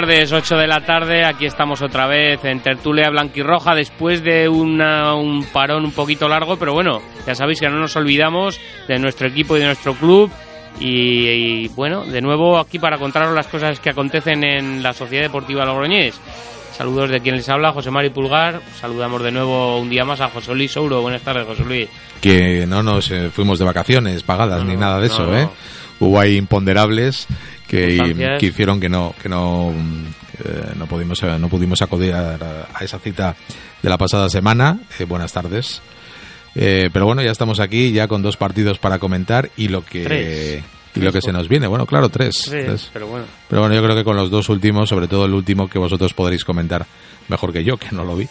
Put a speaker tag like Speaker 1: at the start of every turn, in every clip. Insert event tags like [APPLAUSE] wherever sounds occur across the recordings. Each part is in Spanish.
Speaker 1: tardes, 8 de la tarde, aquí estamos otra vez en Tertulia Blanquirroja después de una, un parón un poquito largo, pero bueno, ya sabéis que no nos olvidamos de nuestro equipo y de nuestro club y, y, bueno, de nuevo aquí para contaros las cosas que acontecen en la Sociedad Deportiva Logroñés. Saludos de quien les habla, José Mari Pulgar. Saludamos de nuevo un día más a José Luis Souro. Buenas tardes, José Luis.
Speaker 2: Que no nos eh, fuimos de vacaciones pagadas ni nada de eso, ¿eh? Hubo ahí imponderables que, que, hicieron que no que no eh, no pudimos no pudimos acudir a, a, esa cita de la pasada semana. Eh, buenas tardes. pero bueno, ya estamos aquí ya con dos partidos para comentar y lo que
Speaker 1: Tres.
Speaker 2: y lo que se nos viene. Bueno, claro, tres.
Speaker 1: tres,
Speaker 2: tres.
Speaker 1: Pero, bueno.
Speaker 2: pero bueno, yo creo que con los dos últimos, sobre todo el último que vosotros podréis comentar mejor que yo, que no lo vi.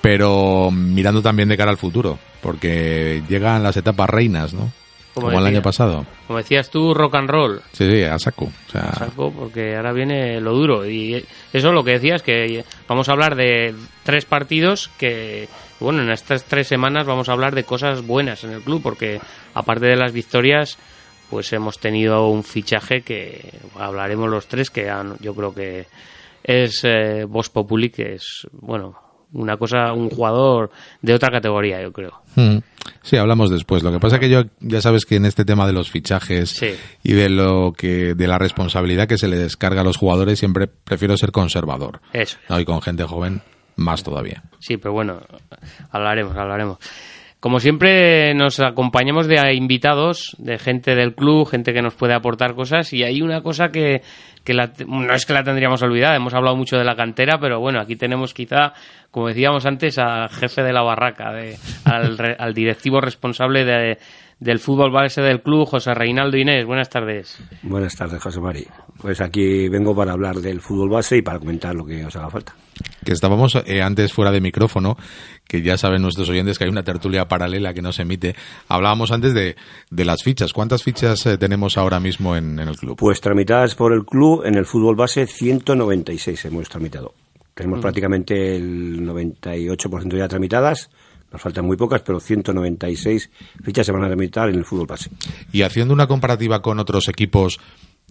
Speaker 2: Pero mirando también de cara al futuro, porque llegan las etapas reinas, ¿no? Como, Como el año pasado.
Speaker 1: Como decías tú, rock and roll.
Speaker 2: Sí, sí, a saco. O sea...
Speaker 1: A saco, porque ahora viene lo duro. Y eso lo que decías, que vamos a hablar de tres partidos que, bueno, en estas tres semanas vamos a hablar de cosas buenas en el club, porque aparte de las victorias, pues hemos tenido un fichaje que hablaremos los tres, que yo creo que es eh, Vos Populi, que es, bueno, una cosa, un jugador de otra categoría, yo creo.
Speaker 2: Mm. Sí, hablamos después. Lo que pasa es que yo ya sabes que en este tema de los fichajes
Speaker 1: sí.
Speaker 2: y de lo que de la responsabilidad que se le descarga a los jugadores siempre prefiero ser conservador.
Speaker 1: Eso.
Speaker 2: ¿no? Y con gente joven más todavía.
Speaker 1: Sí, pero bueno, hablaremos, hablaremos. Como siempre, nos acompañamos de invitados, de gente del club, gente que nos puede aportar cosas. Y hay una cosa que, que la, no es que la tendríamos olvidada, hemos hablado mucho de la cantera, pero bueno, aquí tenemos quizá, como decíamos antes, al jefe de la barraca, de, al, al directivo responsable de, del fútbol base del club, José Reinaldo Inés. Buenas tardes.
Speaker 3: Buenas tardes, José Mari. Pues aquí vengo para hablar del fútbol base y para comentar lo que os haga falta.
Speaker 2: Que estábamos eh, antes fuera de micrófono, que ya saben nuestros oyentes que hay una tertulia paralela que no se emite. Hablábamos antes de, de las fichas. ¿Cuántas fichas eh, tenemos ahora mismo en, en, el club?
Speaker 3: Pues tramitadas por el club en el fútbol base 196 hemos tramitado. Tenemos mm. prácticamente el 98% ya tramitadas. Nos faltan muy pocas, pero 196 fichas se van a tramitar en el fútbol base.
Speaker 2: Y haciendo una comparativa con otros equipos,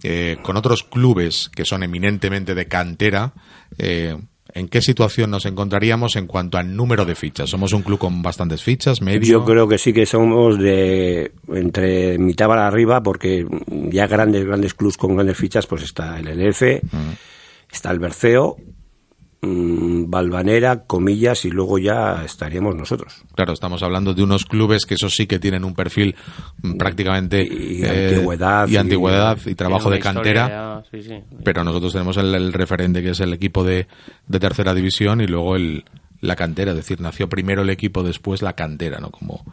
Speaker 2: eh, con otros clubes que son eminentemente de cantera, eh, ¿en qué situación nos encontraríamos en cuanto al número de fichas? ¿Somos un club con bastantes fichas, medio?
Speaker 3: Yo creo que sí que somos de entre mitad para arriba, porque ya grandes, grandes clubes con grandes fichas, pues está el LF, uh -huh. está el Berceo, Balvanera, comillas, y luego ya estaríamos nosotros.
Speaker 2: Claro, estamos hablando de unos clubes que eso sí que tienen un perfil prácticamente
Speaker 3: y, eh, antigüedad,
Speaker 2: y, antigüedad y, y trabajo de cantera,
Speaker 1: ya, sí, sí.
Speaker 2: pero nosotros tenemos el, el, referente que es el equipo de, de tercera división y luego el, la cantera, es decir, nació primero el equipo, después la cantera, ¿no? Como,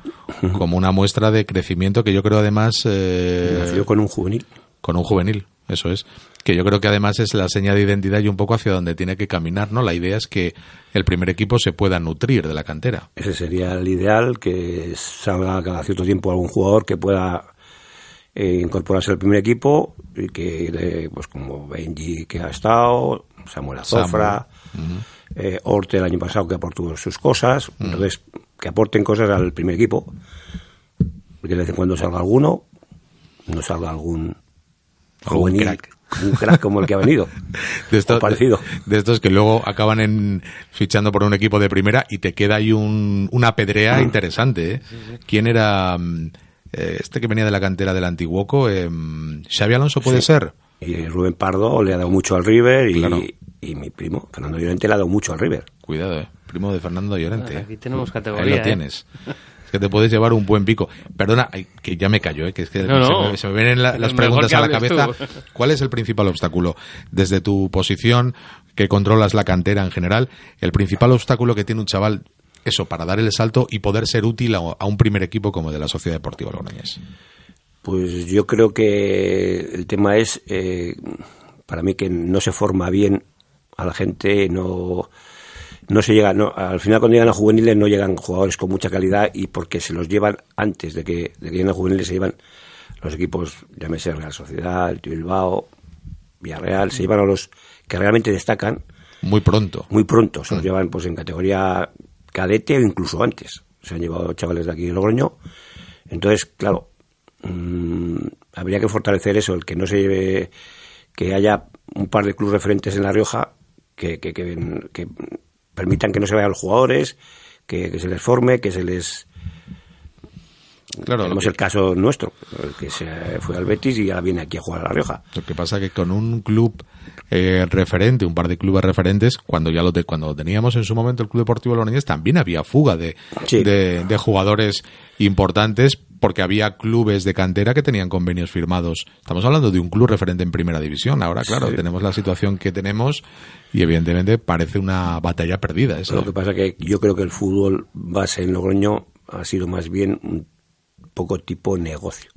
Speaker 2: como una muestra de crecimiento que yo creo además... Eh,
Speaker 3: nació con un juvenil.
Speaker 2: Con un juvenil, eso es. Que yo creo que además es la señal de identidad y un poco hacia donde tiene que caminar, ¿no? La idea es que el primer equipo se pueda nutrir de la cantera.
Speaker 3: Ese sería el ideal, que salga cada cierto tiempo algún jugador que pueda eh, incorporarse al primer equipo y que, eh, pues como Benji que ha estado, Samuel Azofra... Samuel. Uh -huh eh, Orte el año pasado que aportó sus cosas, entonces que aporten cosas al primer equipo, que de vez en cuando salga alguno, no salga algún
Speaker 2: juvenil, crack.
Speaker 3: Un crack como el que ha venido, [LAUGHS]
Speaker 2: de estos,
Speaker 3: parecido.
Speaker 2: De, de, estos que luego acaban en, fichando por un equipo de primera y te queda ahí un, una pedrea mm. interesante. ¿eh? Sí, sí. ¿Quién era eh, este que venía de la cantera del Antiguoco? Eh, ¿Xavi Alonso puede
Speaker 3: sí.
Speaker 2: ser?
Speaker 3: Y Rubén Pardo le ha dado mucho al River y, claro y mi primo, Fernando Llorente, le ha dado mucho al River.
Speaker 2: Cuidado, eh. primo de Fernando Llorente.
Speaker 1: Aquí tenemos categoría.
Speaker 2: Ahí lo
Speaker 1: eh.
Speaker 2: tienes. [LAUGHS] Es que te puedes llevar un buen pico. Perdona, que ya me callo, ¿eh? que es que
Speaker 1: no,
Speaker 2: se,
Speaker 1: no.
Speaker 2: Me, se, me, vienen la, las preguntas a la cabeza. Tú. [LAUGHS] ¿Cuál es el principal obstáculo? Desde tu posición, que controlas la cantera en general, el principal obstáculo que tiene un chaval, eso, para dar el salto y poder ser útil a, a un primer equipo como el de la Sociedad Deportiva Logroñés.
Speaker 3: Pues yo creo que el tema es, eh, para mí, que no se forma bien a la gente, no, no se llega, no, al final cuando llegan a juveniles no llegan jugadores con mucha calidad y porque se los llevan antes de que, de que lleguen a juveniles se llevan los equipos, llámese Real Sociedad, el Bilbao, Villarreal, se llevan a los que realmente destacan.
Speaker 2: Muy pronto.
Speaker 3: Muy pronto, se los mm. llevan pues en categoría cadete o incluso antes. Se han llevado chavales de aquí de Logroño. Entonces, claro, mmm, habría que fortalecer eso, el que no se lleve, que haya un par de clubes referentes en La Rioja que, que, que, permitan que no se vayan los jugadores, que, se les forme, que se les... Claro, Tenemos el caso nuestro, el que se fue al Betis y ahora viene aquí a jugar a La Rioja.
Speaker 2: Lo que pasa que con un club eh, referente, un par de clubes referentes, cuando ya lo cuando teníamos en su momento el Club Deportivo Logroñés, también había fuga de, de, jugadores importantes porque había clubes de cantera que tenían convenios firmados. Estamos hablando de un club referente en primera división. Ahora, claro, tenemos la situación que tenemos y evidentemente parece una batalla perdida.
Speaker 3: Lo que pasa que yo creo que el fútbol base en Logroño ha sido más bien un poco tipo negocio.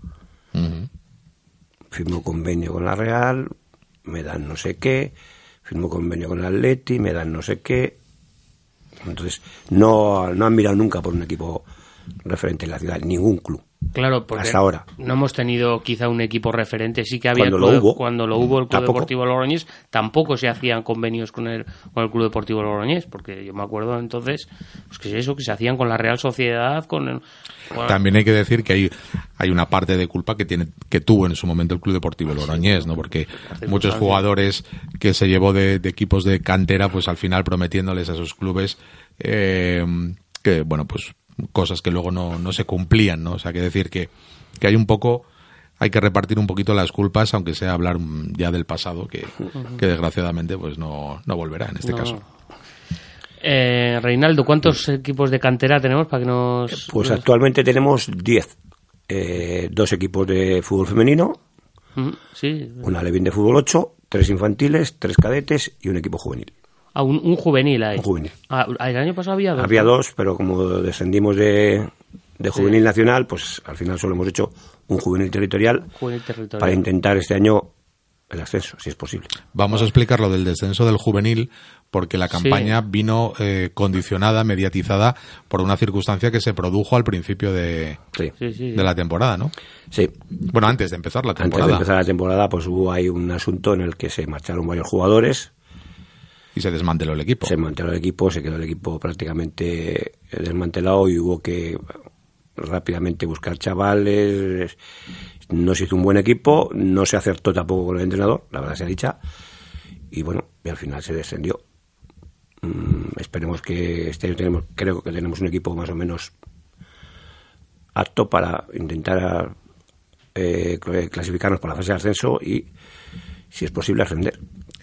Speaker 3: Firmo convenio con la Real, me dan no sé qué, firmo convenio con el Atleti, me dan no sé qué. Entonces, no, no han mirado nunca por un equipo referente en la ciudad, ningún club.
Speaker 1: Claro, porque hasta ahora. no hemos tenido quizá un equipo referente. Sí que había cuando, lo, hubo, cuando lo hubo el Club Deportivo Logroñés, tampoco se hacían convenios con el, con el Club Deportivo Logroñés, porque yo me acuerdo entonces pues que eso, que se hacían con la Real Sociedad, con
Speaker 2: También hay que decir que hay, hay una parte de culpa que tiene que tuvo en su momento el Club Deportivo Logroñés, ¿no? Porque muchos jugadores que se llevó de, equipos de cantera, pues al final prometiéndoles a sus clubes eh, que, bueno, pues cosas que luego no, no se cumplían, ¿no? O sea, que decir que, que hay un poco hay que repartir un poquito las culpas, aunque sea hablar ya del pasado, que, que desgraciadamente pues no, no volverá en este caso.
Speaker 1: Eh, Reinaldo, ¿cuántos equipos de cantera tenemos para que nos...?
Speaker 3: Pues actualmente tenemos 10. Eh, dos equipos de fútbol femenino, sí. una Levin de fútbol 8, tres infantiles, tres cadetes y un equipo juvenil.
Speaker 1: Ah, un, juvenil ahí.
Speaker 3: Un juvenil.
Speaker 1: Ah, el año pasado había dos.
Speaker 3: Había dos, pero como descendimos de, de juvenil nacional, pues al final solo hemos hecho un juvenil territorial, juvenil territorial, para intentar este año el ascenso, si es posible.
Speaker 2: Vamos a explicar lo del descenso del juvenil, porque la campaña vino eh, condicionada, mediatizada por una circunstancia que se produjo al principio de, de la temporada, ¿no?
Speaker 3: Sí.
Speaker 2: Bueno, antes de empezar la temporada.
Speaker 3: Antes de empezar la temporada, pues hubo ahí un asunto en el que se marcharon varios jugadores
Speaker 2: y se desmanteló el equipo.
Speaker 3: Se desmanteló el equipo, se quedó el equipo prácticamente desmantelado y hubo que rápidamente buscar chavales. No se hizo un buen equipo, no se acertó tampoco con el entrenador, la verdad se ha dicha. Y bueno, al final se descendió. Mm, esperemos que este año tenemos, creo que tenemos un equipo más o menos apto para intentar eh, clasificarnos para la fase de ascenso y, si es posible, ascender.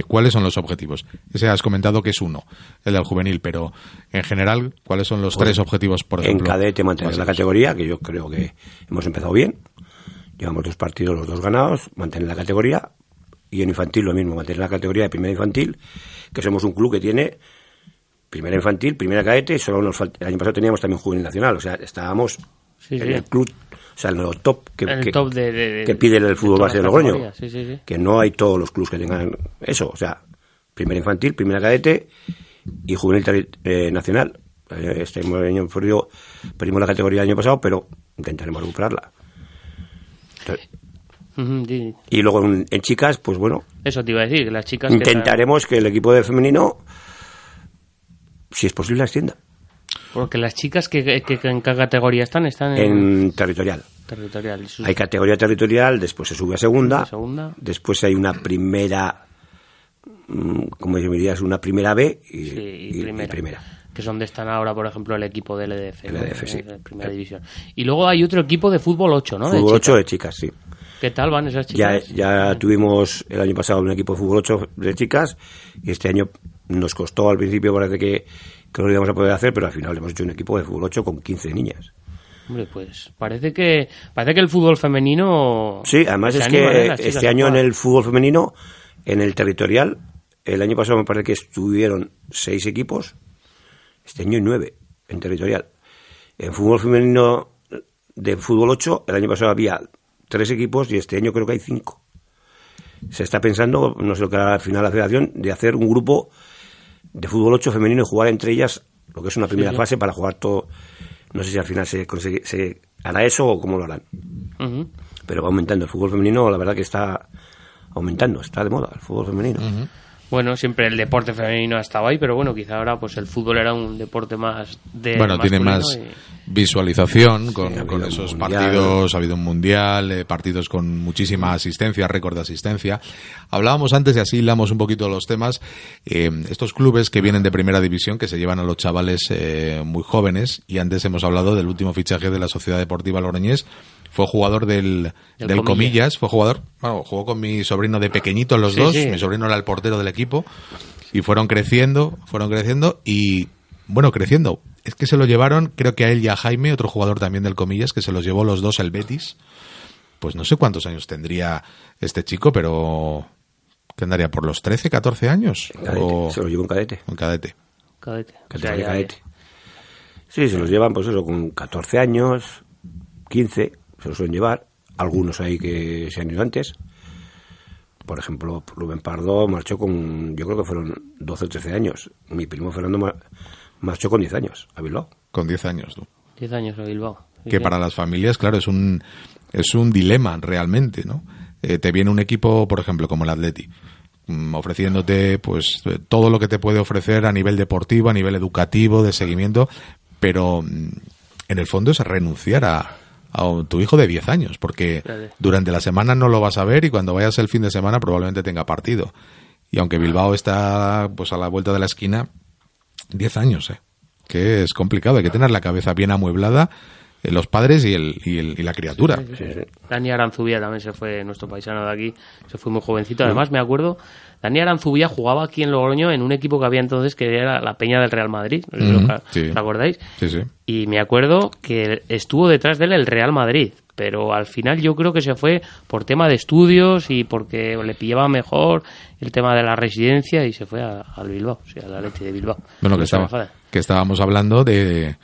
Speaker 2: ¿Cuáles son los objetivos? Ese has comentado que es uno, el del juvenil, pero en general, ¿cuáles son los pues tres objetivos, por ejemplo?
Speaker 3: En cadete mantener la categoría, que yo creo que hemos empezado bien. Llevamos dos partidos, los dos ganados, mantener la categoría. Y en infantil lo mismo, mantener la categoría de primera infantil, que somos un club que tiene primera infantil, primera cadete, y solo nos el año pasado teníamos también juvenil nacional, o sea, estábamos en el club o sea, el top que, que, pide el fútbol base de Logroño. que no hay todos los clubes que tengan eso. O sea, primera infantil, primera cadete y juvenil eh, nacional. Eh, este año perdimos la categoría el año pasado, pero intentaremos recuperarla. y luego en, chicas, pues bueno.
Speaker 1: Eso te iba a decir, las chicas.
Speaker 3: Intentaremos que, el equipo de femenino, si es posible, ascienda.
Speaker 1: Porque las chicas que, en qué categoría están, están
Speaker 3: en, territorial.
Speaker 1: Territorial.
Speaker 3: Hay categoría territorial, después se sube a segunda, segunda. después hay una primera, mm, como dirías, una primera B y, primera.
Speaker 1: Que es donde están ahora, por ejemplo, el equipo de LDF.
Speaker 3: LDF, sí.
Speaker 1: primera división. Y luego hay otro equipo de fútbol 8, ¿no?
Speaker 3: Fútbol 8 de chicas, sí.
Speaker 1: ¿Qué tal van esas chicas?
Speaker 3: Ya, ya tuvimos el año pasado un equipo de fútbol 8 de chicas y este año nos costó al principio, parece que que no lo íbamos a poder hacer, pero al final hemos hecho un equipo de fútbol 8 con 15 niñas.
Speaker 1: Hombre, pues parece que parece que el fútbol femenino.
Speaker 3: Sí, además es que este año en el fútbol femenino, en el territorial, el año pasado me parece que estuvieron seis equipos, este año hay nueve en territorial. En fútbol femenino de fútbol 8, el año pasado había tres equipos y este año creo que hay cinco. Se está pensando, no sé lo que hará al final la federación, de hacer un grupo de fútbol 8 femenino y jugar entre ellas lo que es una primera fase para jugar todo. No sé si al final se, se hará eso o cómo lo harán. Pero va aumentando. El fútbol femenino, la verdad que está aumentando, está de moda el fútbol femenino
Speaker 1: bueno, siempre el deporte femenino ha estado ahí, pero bueno, quizá ahora pues el fútbol era un deporte más de
Speaker 2: Bueno, tiene más visualización con, esos partidos, ha habido un mundial, eh, partidos con muchísima asistencia, récord de asistencia. Hablábamos antes y así hilamos un poquito los temas, eh, estos clubes que vienen de primera división, que se llevan a los chavales eh, muy jóvenes, y antes hemos hablado del último fichaje de la Sociedad Deportiva Logroñés, fue jugador del, del, comillas. fue jugador, bueno, jugó con mi sobrino de pequeñito los dos, mi sobrino era el portero del equipo, y fueron creciendo, fueron creciendo, y bueno, creciendo. Es que se lo llevaron, creo que a él y a Jaime, otro jugador también del comillas, que se los llevó los dos el Betis. Pues no sé cuántos años tendría este chico, pero que andaría por los 13, 14 años.
Speaker 3: Se lo llevó un cadete.
Speaker 2: Un cadete.
Speaker 1: Cadete.
Speaker 3: cadete. Sí, se los llevan, pues eso, con 14 años, 15 se lo suelen llevar. Algunos hay que se han ido antes. Por ejemplo, Rubén Pardo marchó con, yo creo que fueron 12 o 13 años. Mi primo Fernando marchó con 10 años a Bilbao.
Speaker 2: Con 10 años, ¿no?
Speaker 1: 10 años a Bilbao.
Speaker 2: Que para las familias, claro, es un, es un dilema realmente, ¿no? Eh, te viene un equipo, por ejemplo, como el Atleti, mm, ofreciéndote pues todo lo que te puede ofrecer a nivel deportivo, a nivel educativo, de seguimiento, pero mm, en el fondo es renunciar a, a tu hijo de 10 años, porque durante la semana no lo vas a ver y cuando vayas el fin de semana probablemente tenga partido. Y aunque Bilbao está pues a la vuelta de la esquina, 10 años, ¿eh? que es complicado, hay que tener la cabeza bien amueblada eh, los padres y, el, y, la criatura.
Speaker 1: Dani Aranzubia también se fue, nuestro paisano de aquí, se fue muy jovencito. Además, me acuerdo, Dani Aranzubia jugaba aquí en Logroño en un equipo que había entonces que era la Peña del Real Madrid, ¿os acordáis?
Speaker 2: Sí, sí.
Speaker 1: Y me acuerdo que estuvo detrás de él el Real Madrid, pero al final yo creo que se fue por tema de estudios y porque le pillaba mejor el tema de la residencia y se fue al Bilbao, o sea, a la leche de Bilbao.
Speaker 2: Bueno, que, estaba, que estábamos hablando de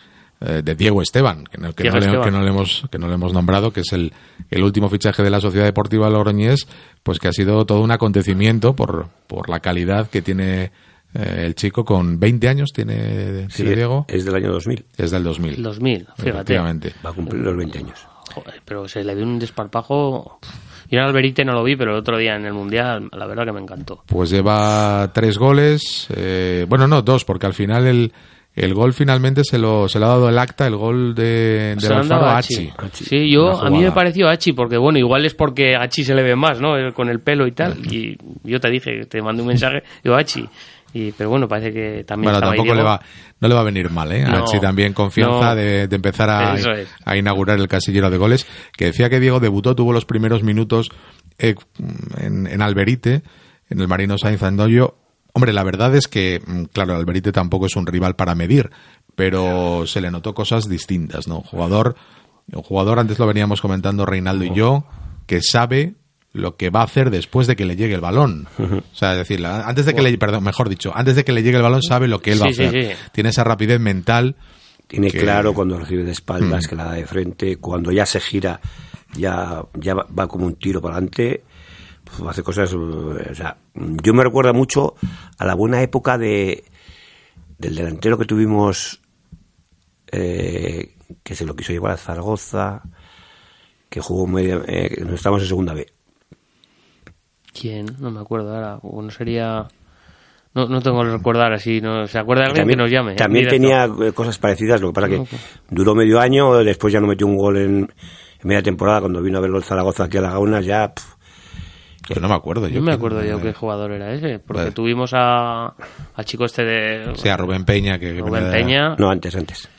Speaker 2: eh, de Diego Esteban, que, no, que, no le, hemos, que no le hemos nombrado, que es el, el último fichaje de la Sociedad Deportiva Logroñés, pues que ha sido todo un acontecimiento por, por la calidad que tiene eh, el chico con 20 años tiene, Diego.
Speaker 3: Es del año 2000.
Speaker 2: Es del 2000.
Speaker 1: 2000, fíjate.
Speaker 3: Va a cumplir los 20 años.
Speaker 1: Joder, pero se le dio un desparpajo. Yo en Alberite no lo vi, pero el otro día en el Mundial, la verdad que me encantó.
Speaker 2: Pues lleva tres goles. Eh, bueno, no, dos, porque al final el, el gol finalmente se lo, se lo ha dado el acta, el gol de, de Alfaro a Hachi.
Speaker 1: Sí, yo, a mí me pareció Hachi, porque bueno, igual es porque Hachi se le ve más, ¿no? Con el pelo y tal. Y yo te dije, te mandé un mensaje, digo Hachi. Y, pero bueno, parece que también.
Speaker 2: Bueno, tampoco le va, no le va a venir mal, ¿eh? No, Hachi también confianza de, de, empezar a, a, inaugurar el casillero de goles. Que decía que Diego debutó, tuvo los primeros minutos eh, en, en Alberite, en el Marino Sainz Andoyo, Hombre, la verdad es que, mm, claro, Alberite tampoco es un rival para medir, pero se le notó cosas distintas, ¿no? Un jugador, un jugador, antes lo veníamos comentando Reinaldo y yo, que sabe lo que va a hacer después de que le llegue el balón. O sea, decir, antes de que le, perdón, mejor dicho, antes de que le llegue el balón sabe lo que él va a hacer. Tiene esa rapidez mental.
Speaker 3: Tiene claro cuando recibe de espaldas, mm. que la da de frente, cuando ya se gira, ya, ya va como un tiro para adelante hace cosas. O sea, yo me recuerda mucho a la buena época de del delantero que tuvimos, eh, que se lo quiso llevar a Zaragoza, que jugó medio, eh, estamos en segunda B.
Speaker 1: ¿Quién? No me acuerdo ahora. O no sería. No, no tengo que recordar así. No, ¿Se acuerda alguien que nos llame?
Speaker 3: También tenía eh, cosas parecidas, lo que pasa que duró medio año, después ya no metió un gol en, media temporada, cuando vino a verlo el Zaragoza aquí a la Gauna, ya.
Speaker 2: Yo no me acuerdo.
Speaker 1: Yo, me acuerdo yo qué jugador era ese, porque tuvimos a, al chico este de...
Speaker 2: Sí, a Rubén Peña. Que,
Speaker 1: Rubén Peña.
Speaker 3: No, antes, antes.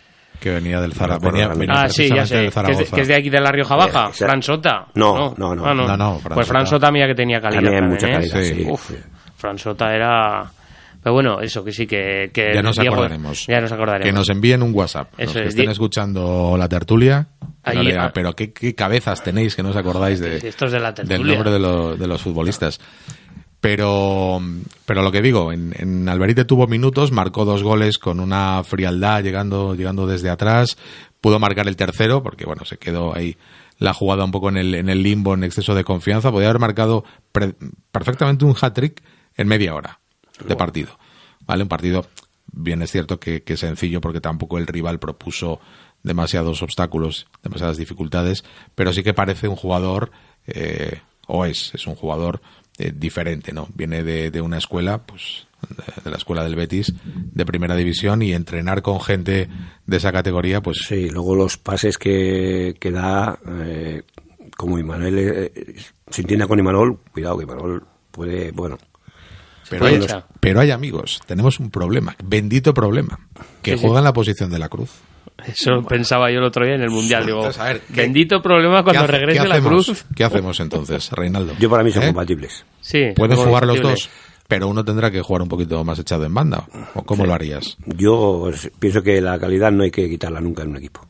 Speaker 2: Que venía del Zaragoza.
Speaker 1: ah, sí, ya sé. Que es, de, aquí de la Rioja Baja. Fran Sota.
Speaker 3: No, no, no.
Speaker 1: Ah, no. no, pues Fran Sota mía que tenía calidad. Tenía
Speaker 3: mucha ¿eh? calidad, sí.
Speaker 1: Uf, Fran Sota era... Pero bueno, eso que sí que... que
Speaker 2: ya nos acordaremos.
Speaker 1: Ya nos acordaremos.
Speaker 2: Que nos envíen un WhatsApp. Eso los que estén escuchando la tertulia. Ah. pero ¿qué, cabezas tenéis que no os acordáis de, del nombre de, de, los futbolistas. Pero, pero lo que digo, en, en, Alberite tuvo minutos, marcó dos goles con una frialdad llegando, llegando desde atrás, pudo marcar el tercero, porque bueno, se quedó ahí la jugada un poco en el, en el limbo, en exceso de confianza. Podía haber marcado perfectamente un hat-trick en media hora de partido. ¿Vale? Un partido, bien es cierto que, que sencillo, porque tampoco el rival propuso demasiados obstáculos, demasiadas dificultades, pero sí que parece un jugador, eh, o es, es un jugador eh, diferente, ¿no? Viene de, de una escuela, pues de la escuela del Betis de primera división y entrenar con gente de esa categoría pues
Speaker 3: sí luego los pases que, que da eh, como Imanol eh, se entienda con Imanol cuidado que Imanol puede bueno
Speaker 2: pero hay, pero hay amigos tenemos un problema bendito problema que juega en la posición de la cruz
Speaker 1: eso pensaba yo el otro día en el Mundial. Digo, bendito problema cuando regrese la cruz.
Speaker 2: ¿Qué hacemos entonces, Reinaldo?
Speaker 3: Yo para mí son ¿Eh? compatibles.
Speaker 1: Sí.
Speaker 2: Pueden jugar los dos, pero uno tendrá que jugar un poquito más echado en banda. ¿O cómo lo harías?
Speaker 3: Yo pienso que la calidad no hay que quitarla nunca en un equipo.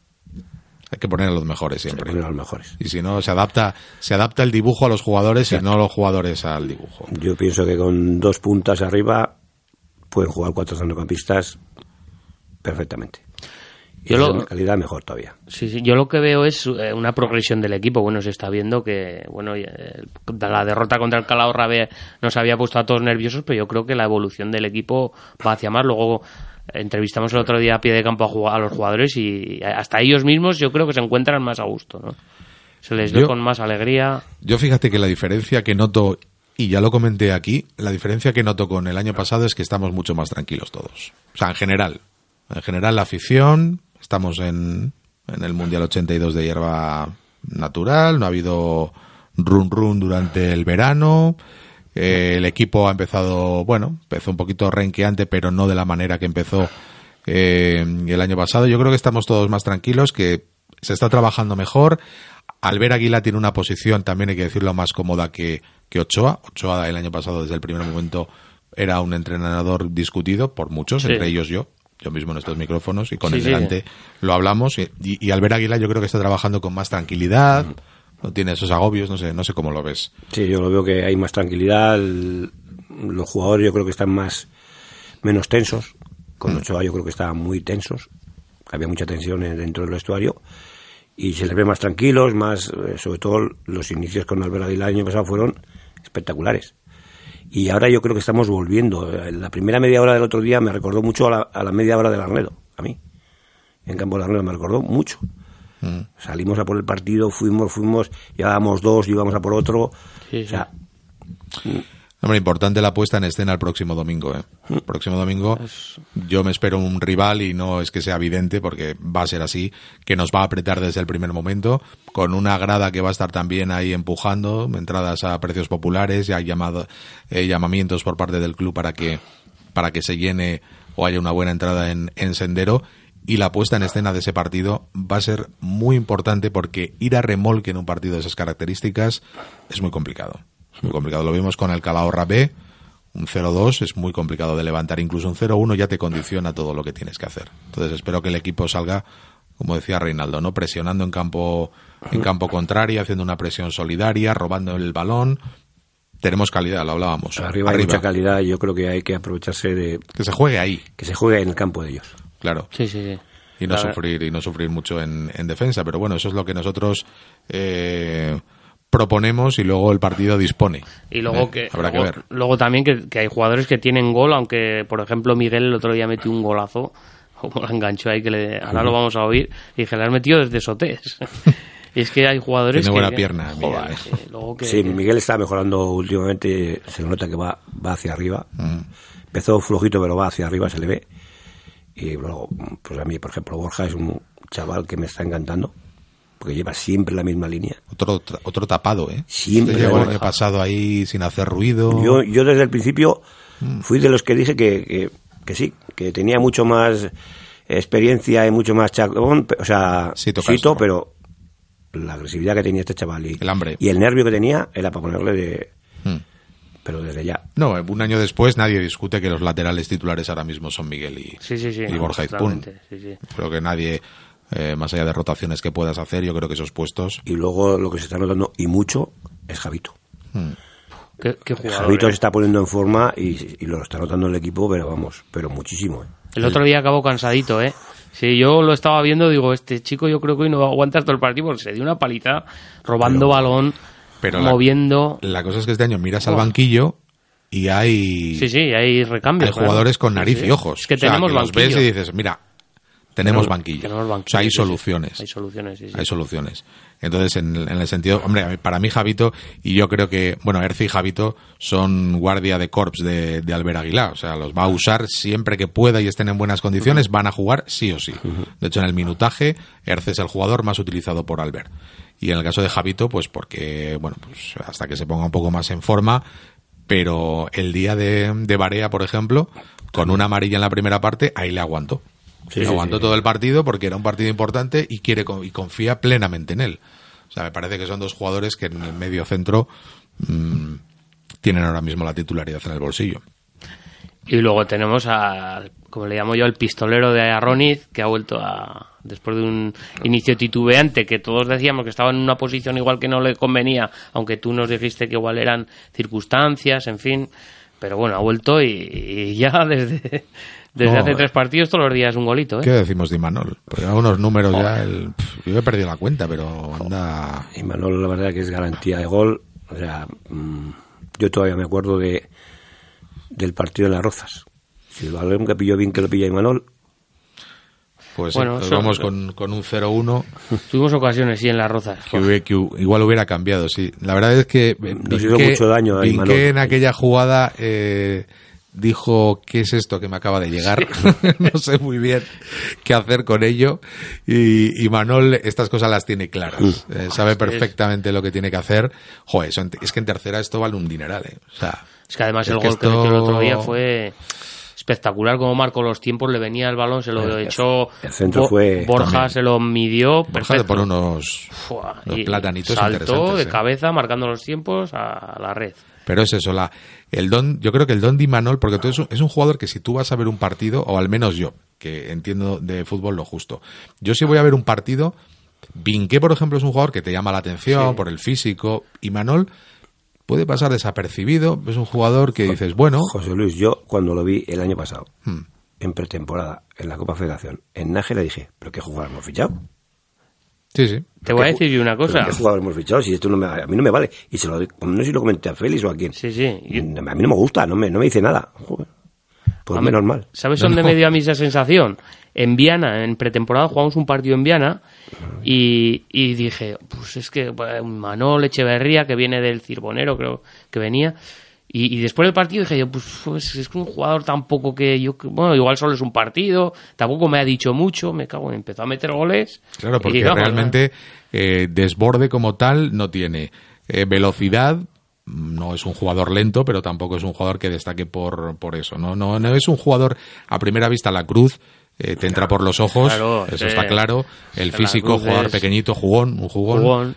Speaker 2: Hay que poner a los mejores siempre.
Speaker 3: Poner a los mejores.
Speaker 2: Y si no, se adapta, se adapta el dibujo a los jugadores y no los jugadores al dibujo.
Speaker 3: Yo pienso que con dos puntas arriba pueden jugar cuatro centrocampistas perfectamente. Yo lo, calidad mejor todavía.
Speaker 1: Sí, sí, yo lo que veo es eh, una progresión del equipo. Bueno, se está viendo que bueno la derrota contra el Calahorra nos había puesto a todos nerviosos, pero yo creo que la evolución del equipo va hacia más. Luego entrevistamos el otro día a pie de campo a, los jugadores y hasta ellos mismos yo creo que se encuentran más a gusto, ¿no? Se les ve con más alegría.
Speaker 2: Yo fíjate que la diferencia que noto y ya lo comenté aquí, la diferencia que noto con el año pasado es que estamos mucho más tranquilos todos. O sea, en general. En general la afición, Estamos en, en el Mundial 82 de hierba natural, no ha habido run run durante el verano. Eh, el equipo ha empezado, bueno, empezó un poquito renqueante, pero no de la manera que empezó eh, el año pasado. Yo creo que estamos todos más tranquilos, que se está trabajando mejor. Albert Aguila tiene una posición, también hay que decirlo, más cómoda que, que Ochoa. Ochoa el año pasado, desde el primer momento, era un entrenador discutido por muchos, entre ellos yo yo mismo en estos micrófonos y con el delante lo hablamos y, y, al ver Aguila yo creo que está trabajando con más tranquilidad, no tiene esos agobios, no sé, no sé cómo lo ves.
Speaker 3: Sí, yo lo veo que hay más tranquilidad, los jugadores yo creo que están más menos tensos, con mm. Ochoa yo creo que estaban muy tensos, había mucha tensión dentro del vestuario y se les ve más tranquilos, más eh, sobre todo los inicios con Albert Aguila el año pasado fueron espectaculares y ahora yo creo que estamos volviendo. La primera media hora del otro día me recordó mucho a la, media hora del Arnedo, a mí. En Campo de Arnedo me recordó mucho. Mm. Salimos a por el partido, fuimos, fuimos, llevábamos dos, íbamos a por otro. O sea,
Speaker 2: Hombre, importante la puesta en escena el próximo domingo. ¿eh? El próximo domingo yo me espero un rival y no es que sea evidente porque va a ser así, que nos va a apretar desde el primer momento, con una grada que va a estar también ahí empujando, entradas a precios populares, y hay llamado, eh, llamamientos por parte del club para que, para que se llene o haya una buena entrada en, en sendero y la puesta en escena de ese partido va a ser muy importante porque ir a remolque en un partido de esas características es muy complicado muy complicado. Lo vimos con el Calahorra B. Un 0-2 es muy complicado de levantar. Incluso un 0-1 ya te condiciona todo lo que tienes que hacer. Entonces espero que el equipo salga, como decía Reinaldo, ¿no? Presionando en campo, en campo contrario, haciendo una presión solidaria, robando el balón. Tenemos calidad, lo hablábamos.
Speaker 3: Arriba, hay mucha calidad y yo creo que hay que aprovecharse de...
Speaker 2: Que se juegue ahí.
Speaker 3: Que se juegue en el campo de ellos.
Speaker 2: Claro.
Speaker 1: Sí, sí, sí
Speaker 2: y no sufrir y no sufrir mucho en, en, defensa pero bueno eso es lo que nosotros eh, proponemos y luego el partido dispone.
Speaker 1: Y luego eh, que, luego, ver. luego también que, hay jugadores que tienen gol, aunque por ejemplo Miguel el otro día metió un golazo, [LAUGHS] como lo enganchó ahí que le, ahora lo vamos a oír, y que le has metido desde Sotés. [LAUGHS] y es que hay jugadores
Speaker 2: Tiene buena pierna, Miguel.
Speaker 3: sí, Miguel está mejorando últimamente, se nota que va, va hacia arriba. Mm. Empezó flojito, pero va hacia arriba, se le ve. Y luego, pues a mí, por ejemplo, Borja es un chaval que me está encantando porque lleva siempre la misma línea.
Speaker 2: Otro, otro tapado, ¿eh?
Speaker 3: Siempre.
Speaker 2: Llegó el año pasado ahí sin hacer ruido.
Speaker 3: Yo, yo desde el principio mm. fui de los que dije que, que, sí, que tenía mucho más experiencia y mucho más chacón, o sea, sí, pero la agresividad que tenía este chaval y
Speaker 2: el hambre
Speaker 3: y el nervio que tenía era para ponerle de mm. pero desde ya
Speaker 2: no un año después nadie discute que los laterales titulares ahora mismo son Miguel y,
Speaker 1: sí, sí,
Speaker 2: y Borja Izpun creo que nadie eh, más allá de rotaciones que puedas hacer, yo creo que esos puestos.
Speaker 3: Y luego lo que se está notando, y mucho, es Javito.
Speaker 1: Hmm. ¿Qué,
Speaker 3: Javito eh. se está poniendo en forma y, lo está notando el equipo, pero vamos, pero muchísimo. ¿eh?
Speaker 1: El otro día acabó cansadito, ¿eh? Sí, yo lo estaba viendo, digo, este chico yo creo que hoy no va a aguantar todo el partido porque se dio una palita robando balón, pero moviendo.
Speaker 2: La, cosa es que este año miras al banquillo y hay.
Speaker 1: Sí, sí, hay recambios.
Speaker 2: Hay jugadores con nariz y ojos.
Speaker 1: Es que tenemos
Speaker 2: los ves y dices, mira, tenemos banquillo. O sea, hay soluciones.
Speaker 1: Hay soluciones, sí,
Speaker 2: Hay soluciones. Entonces, en, el sentido, hombre, para mí Javito, y yo creo que, bueno, Erci y Javito son guardia de corps de, de Albert Aguilar. O sea, los va a usar siempre que pueda y estén en buenas condiciones, van a jugar sí o sí. De hecho, en el minutaje, Erce es el jugador más utilizado por Albert. Y en el caso de Javito, pues porque, bueno, pues hasta que se ponga un poco más en forma, pero el día de, de Barea, por ejemplo, con una amarilla en la primera parte, ahí le aguantó. Aguantó todo el partido porque era un partido importante y quiere y confía plenamente en él. O sea, me parece que son dos jugadores que en el medio centro mm, tienen ahora mismo la titularidad en el bolsillo.
Speaker 1: Y luego tenemos a, como le llamo yo, el pistolero de Arroniz, que ha vuelto a, después de un inicio titubeante, que todos decíamos que estaba en una posición igual que no le convenía, aunque tú nos dijiste que igual eran circunstancias, en fin. Pero bueno, ha vuelto y, ya [LAUGHS] desde, desde hace tres partidos todos los días un golito. ¿eh?
Speaker 2: ¿Qué decimos de Imanol? Porque algunos números ya, el, yo he perdido la cuenta, pero anda...
Speaker 3: Imanol la verdad que es garantía de gol. O sea, mm, yo todavía me acuerdo de del partido de las Rozas. Si el balón que pilló bien que lo pilla Imanol,
Speaker 2: pues bueno, vamos con, con un 0-1. [LAUGHS]
Speaker 1: Tuvimos ocasiones, sí, en las rozas.
Speaker 2: Que, igual hubiera cambiado, sí. La verdad es que
Speaker 3: Nos hizo mucho daño a
Speaker 2: en aquella jugada eh, dijo, ¿qué es esto que me acaba de llegar? [LAUGHS] no sé muy bien qué hacer con ello. Y, y Manol estas cosas las tiene claras. Mm. Eh, sabe perfectamente lo que tiene que hacer. Joder, es que en tercera esto vale un dineral, ¿eh? O sea,
Speaker 1: es que además el gol que metió el otro día fue espectacular como marcó los tiempos, le venía el balón, se lo echó.
Speaker 3: El centro fue.
Speaker 1: Borja se lo midió.
Speaker 2: Borja por unos, platanitos
Speaker 1: saltó de
Speaker 2: ¿eh?
Speaker 1: cabeza marcando los tiempos a la red.
Speaker 2: Pero es eso, la, el don, yo creo que el don de Manol, porque tú es, un, es un jugador que si tú vas a ver un partido, o al menos yo, que entiendo de fútbol lo justo, yo si voy a ver un partido, Vinqué, por ejemplo, es un jugador que te llama la atención por el físico, y Manol puede pasar desapercibido. Es un jugador que dices, bueno.
Speaker 3: José Luis, yo cuando lo vi el año pasado, hmm. en pretemporada, en la Copa Federación, en Naje le dije, ¿pero qué jugador hemos fichado?
Speaker 2: Sí, sí.
Speaker 1: Te voy a decir yo una cosa.
Speaker 3: ¿Qué jugador hemos fichado? Si esto no me, a mí no me vale. Y se lo, no sé si lo comenté a Félix o a quién.
Speaker 1: Sí, sí.
Speaker 3: A mí no me gusta, no me, no me dice nada. Pues menos mal.
Speaker 1: ¿Sabes dónde me dio a mí esa sensación? En Viana, en pretemporada, jugamos un partido en Viana y, y dije, pues es que Manol Echeverría, que viene del Cirbonero, creo que venía, y, después del partido dije yo, pues, pues, es que un jugador tampoco que yo, bueno, igual solo es un partido, tampoco me ha dicho mucho, me cago en, empezó a meter goles.
Speaker 2: Claro, porque realmente eh, desborde como tal no tiene. Eh, velocidad, no es un jugador lento, pero tampoco es un jugador que destaque por, por eso. No, no, no es un jugador a primera vista la cruz eh, te entra por los ojos, eso está claro. El físico, jugador pequeñito, jugón, un jugón. jugón.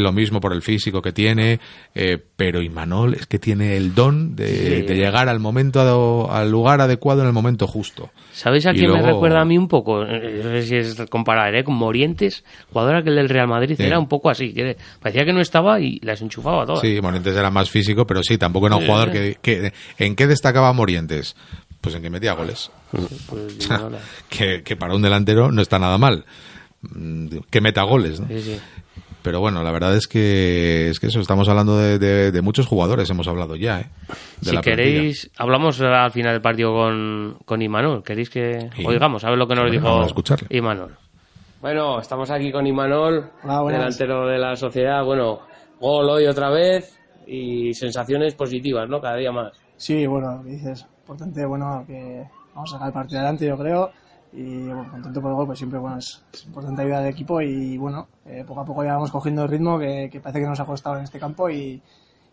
Speaker 2: lo mismo por el físico que tiene, eh, pero Imanol es que tiene el don de, llegar al momento, al lugar adecuado en el momento justo.
Speaker 1: ¿Sabéis a quién me recuerda a mí un poco? Eh, no sé si es comparar, ¿eh? Con Morientes, jugador aquel del Real Madrid, era un poco así, que parecía que no estaba y las enchufaba todas.
Speaker 2: Sí, Morientes era más físico, pero sí, tampoco era un jugador que, que... ¿En qué destacaba Morientes? Pues en que metía goles. Pues [LAUGHS] que, para un delantero no está nada mal. Mm, que meta goles, ¿no? Pero bueno, la verdad es que es que eso, estamos hablando de, muchos jugadores, hemos hablado ya, ¿eh?
Speaker 1: si queréis, hablamos al final del partido con, con Imanol. ¿Queréis que oigamos a ver lo que nos dijo Imanol? Bueno, estamos aquí con Imanol, delantero de la sociedad. Bueno, gol hoy otra vez y sensaciones positivas, ¿no? Cada día más.
Speaker 4: Sí, bueno, dices, importante, bueno, que vamos a sacar el partido adelante, yo creo. Y bueno, contento por el gol, pues siempre bueno, es, importante ayuda del equipo y bueno, eh, poco a poco ya vamos cogiendo el ritmo que, parece que nos ha costado en este campo y,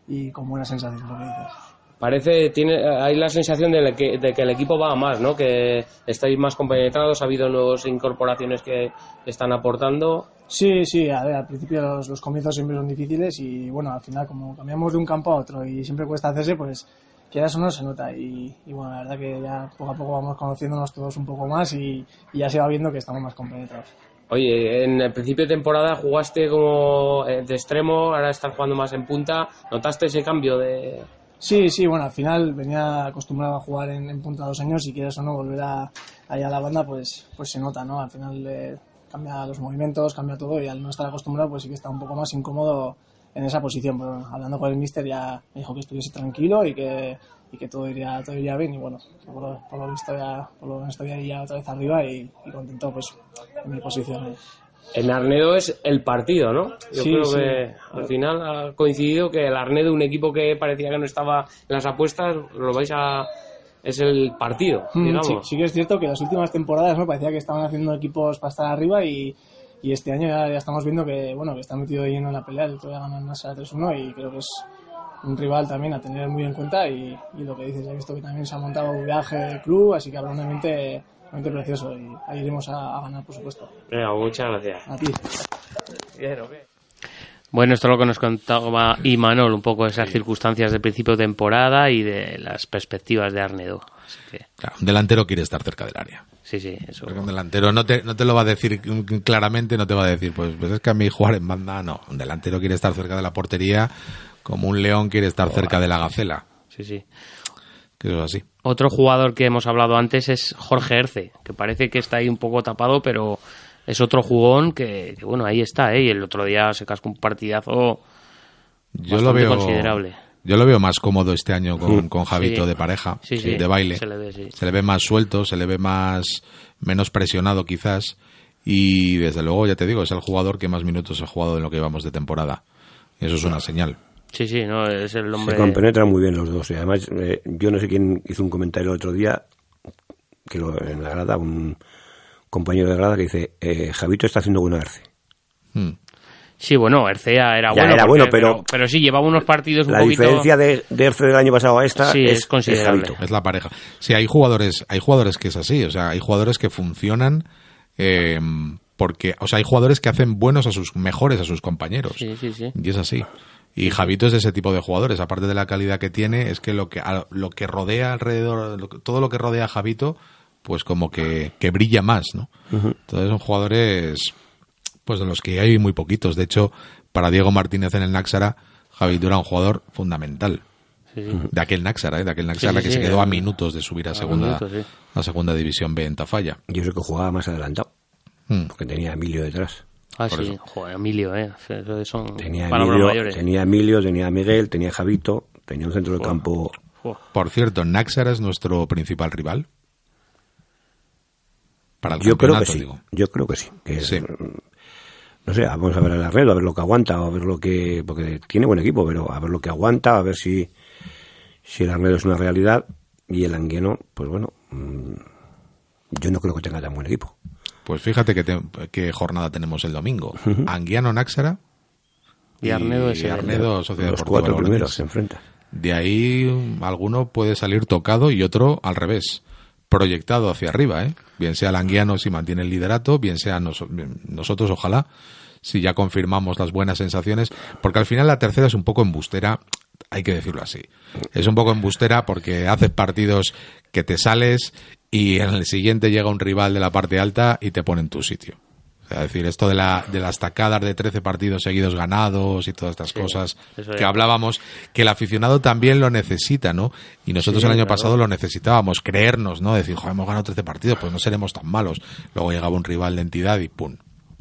Speaker 4: y con buena sensación, lo que dices.
Speaker 1: Parece, tiene, hay la sensación de que, de que el equipo va a más, ¿no? Que estáis más compenetrados, ha habido nuevas incorporaciones que están aportando.
Speaker 4: Sí, sí, a ver, al principio los, los comienzos siempre son difíciles y bueno, al final como cambiamos de un campo a otro y siempre cuesta hacerse, pues que eso no se nota y, bueno, la verdad que ya poco a poco vamos conociéndonos todos un poco más y, ya se va viendo que estamos más compenetrados.
Speaker 1: Oye, en el principio de temporada jugaste como eh, de extremo, ahora estás jugando más en punta. ¿Notaste ese cambio de...?
Speaker 4: Sí, sí, bueno, al final venía acostumbrado a jugar en, punta dos años y quieres o no volver a, allá a la banda, pues, pues se nota, ¿no? Al final eh, cambia los movimientos, cambia todo y al no estar acostumbrado, pues sí que está un poco más incómodo en esa posición. Pero hablando con el mister ya me dijo que estuviese tranquilo y que, y que todo iría, todo iría bien y bueno, por lo, visto ya, por lo estoy ahí ya otra vez arriba y, y contento pues en mi posición.
Speaker 1: En Arnedo es el partido, ¿no? Yo creo que al final ha coincidido que el Arnedo, un equipo que parecía que no estaba en las apuestas, lo vais a es el partido, mm, digamos.
Speaker 4: Sí, que es cierto que las últimas temporadas me parecía que estaban haciendo equipos para estar arriba y, y este año ya, estamos viendo que bueno que está metido lleno en la pelea, el otro día ganó en Nasa 3-1 y creo que es un rival también a tener muy en cuenta y, y lo que dices, he visto que también se ha montado un viaje de club, así que habrá un ambiente precioso y ahí iremos a, ganar, por supuesto.
Speaker 1: muchas gracias.
Speaker 4: A ti.
Speaker 1: Bueno, esto es lo que nos contaba Imanol, un poco de esas circunstancias de principio de temporada y de las perspectivas de Arnedo.
Speaker 2: un delantero quiere estar cerca del área.
Speaker 1: Sí, sí, eso.
Speaker 2: Porque un delantero no te, no te lo va a decir claramente, no te va a decir, pues, pues es que a mí jugar en banda, no. Un delantero quiere estar cerca de la portería como un león quiere estar cerca de la gacela.
Speaker 1: Sí, sí
Speaker 2: que es así.
Speaker 1: Otro jugador que hemos hablado antes es Jorge Erce, que parece que está ahí un poco tapado, pero es otro jugón que, bueno, ahí está, ¿eh? Y el otro día se cascó un partidazo yo lo veo, considerable.
Speaker 2: Yo lo veo más cómodo este año con, con Javito de pareja, de baile. Se le, ve, se le ve más suelto, se le ve más menos presionado quizás. Y desde luego, ya te digo, es el jugador que más minutos ha jugado en lo que llevamos de temporada. Eso es una señal.
Speaker 1: Sí, sí, no, es el hombre...
Speaker 3: Se compenetran muy bien los dos. Y además, eh, yo no sé quién hizo un comentario el otro día, que lo, en la grada, un compañero de grada que dice, eh, Javito está haciendo buena Erce.
Speaker 1: Hmm. Sí, bueno, Ercea era bueno.
Speaker 3: Era bueno, pero,
Speaker 1: pero, sí, llevaba unos partidos un
Speaker 3: la
Speaker 1: poquito...
Speaker 3: La diferencia de, de Erce del año pasado a esta
Speaker 1: sí, es, considerable.
Speaker 2: Es, la pareja. Sí, hay jugadores, hay jugadores que es así, o sea, hay jugadores que funcionan... Eh, porque, o sea, hay jugadores que hacen buenos a sus mejores a sus compañeros.
Speaker 1: Sí, sí, sí.
Speaker 2: Y es así. Y Javito es de ese tipo de jugadores, aparte de la calidad que tiene, es que lo que, lo que rodea alrededor, todo lo que rodea a Javito, pues como que, que brilla más, ¿no? Entonces son jugadores, pues de los que hay muy poquitos. De hecho, para Diego Martínez en el Náxara, Javito era un jugador fundamental. De aquel Náxara, ¿eh? de aquel Náxara que se quedó a minutos de subir a segunda, a segunda división B en Tafalla.
Speaker 3: Yo sé que jugaba más adelantado, hmm. porque tenía a Emilio detrás.
Speaker 1: Ah, sí, joder, Emilio, ¿eh? son
Speaker 3: tenía Emilio, Tenía Emilio, tenía Miguel, tenía Javito, tenía un centro de campo.
Speaker 2: Por cierto, ¿Náxara es nuestro principal rival?
Speaker 3: Para el Yo creo que sí. Yo creo que sí. no sé, vamos a ver el arreglo, a ver lo que aguanta, a ver lo que. Porque tiene buen equipo, pero a ver lo que aguanta, a ver si, si el arreglo es una realidad. Y el Anguiano, pues bueno, mm, yo no creo que tenga tan buen equipo.
Speaker 2: Pues fíjate qué jornada tenemos el domingo. Anguiano Náxara
Speaker 1: y, Arnedo, y
Speaker 2: Arnedo Sociedad
Speaker 3: Los cuatro primeros se enfrentan.
Speaker 2: De ahí alguno puede salir tocado y otro al revés, proyectado hacia arriba, ¿eh? Bien sea el Anguiano si mantiene el liderato, bien sea nosotros, ojalá, si ya confirmamos las buenas sensaciones, porque al final la tercera es un poco embustera, hay que decirlo así. Es un poco embustera porque haces partidos que te sales y en el siguiente llega un rival de la parte alta y te pone en tu sitio. Es decir, esto de, la, de las tacadas de 13 partidos seguidos ganados y todas estas cosas que hablábamos, que el aficionado también lo necesita, ¿no? Y nosotros el año pasado lo necesitábamos, creernos, ¿no? Decir, joder, hemos ganado 13 partidos, pues no seremos tan malos. Luego llegaba un rival de entidad y ¡pum!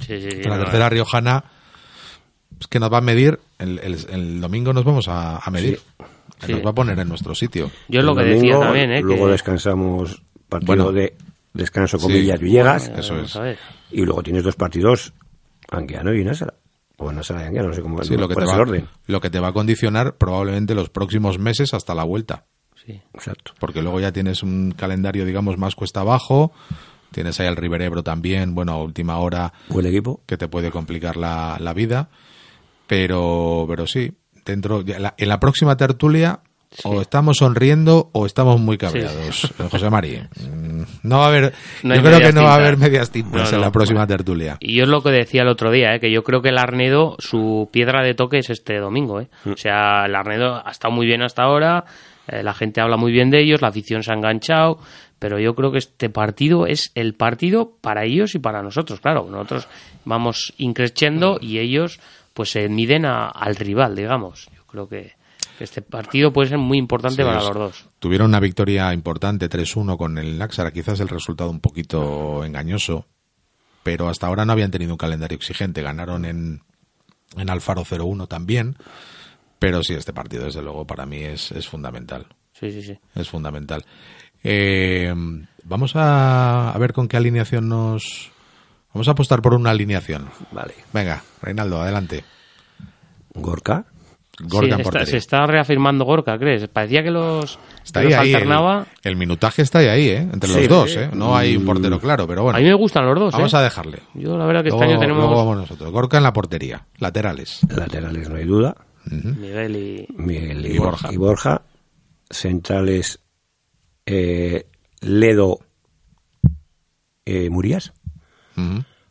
Speaker 2: la tercera riojana, es que nos va a medir, el, el, domingo nos vamos a, medir. Nos va a poner en nuestro sitio.
Speaker 1: Yo es lo que decía también, ¿eh?
Speaker 3: Luego descansamos partido de descanso comillas Villegas.
Speaker 2: Eso es.
Speaker 3: Y luego tienes dos partidos, Anguiano y Násara. O Násara y Anguiano, no sé cómo
Speaker 2: sí, lo que te va, el orden. Lo que te va a condicionar probablemente los próximos meses hasta la vuelta.
Speaker 1: Sí.
Speaker 3: Exacto.
Speaker 2: Porque luego ya tienes un calendario, digamos, más cuesta abajo. Tienes ahí al River Ebro también, bueno, a última hora.
Speaker 3: Buen equipo.
Speaker 2: Que te puede complicar la, la vida. Pero, pero sí, dentro, en la próxima tertulia o estamos sonriendo o estamos muy cabreados, José María. Mm, no va a haber, yo creo que no va a haber medias tintas en la próxima tertulia.
Speaker 1: Y yo es lo que decía el otro día, ¿eh? que yo creo que el Arnedo, su piedra de toque es este domingo. ¿eh? Mm. O sea, el Arnedo ha estado muy bien hasta ahora, eh, la gente habla muy bien de ellos, la afición se ha enganchado, pero yo creo que este partido es el partido para ellos y para nosotros. Claro, nosotros vamos increciendo y ellos pues se miden al rival, digamos. Yo creo que Este partido puede ser muy importante para los dos.
Speaker 2: Tuvieron una victoria importante 3-1 con el Naxara, quizás el resultado un poquito engañoso, pero hasta ahora no habían tenido un calendario exigente. Ganaron en, en Alfaro 0-1 también, pero sí, este partido desde luego para mí es, es fundamental.
Speaker 1: Sí, sí, sí.
Speaker 2: Es fundamental. Eh, vamos a, a ver con qué alineación nos... Vamos a apostar por una alineación.
Speaker 3: Vale.
Speaker 2: Venga, Reinaldo, adelante.
Speaker 3: Gorka.
Speaker 2: Gorka
Speaker 1: Sí,
Speaker 2: en
Speaker 1: está-
Speaker 2: portería.
Speaker 1: se está reafirmando Gorka, ¿crees? Parecía que los,
Speaker 2: Está
Speaker 1: que
Speaker 2: ahí,
Speaker 1: los
Speaker 2: ahí. El, el minutaje está ahí, ahí, ¿eh? Entre
Speaker 3: Sí,
Speaker 2: los dos. ¿eh? No hay un portero claro, pero bueno.
Speaker 1: A mí me gustan los dos,
Speaker 2: Vamos
Speaker 1: ¿eh?
Speaker 2: a dejarle.
Speaker 1: Yo la verdad que este año tenemos
Speaker 2: luego vamos nosotros. Gorka en la portería. Laterales.
Speaker 3: Laterales no hay duda.
Speaker 1: Miguel y...
Speaker 3: Miguel y,
Speaker 2: Y Borja.
Speaker 3: y Borja. Centrales eh, Ledo eh, Murías.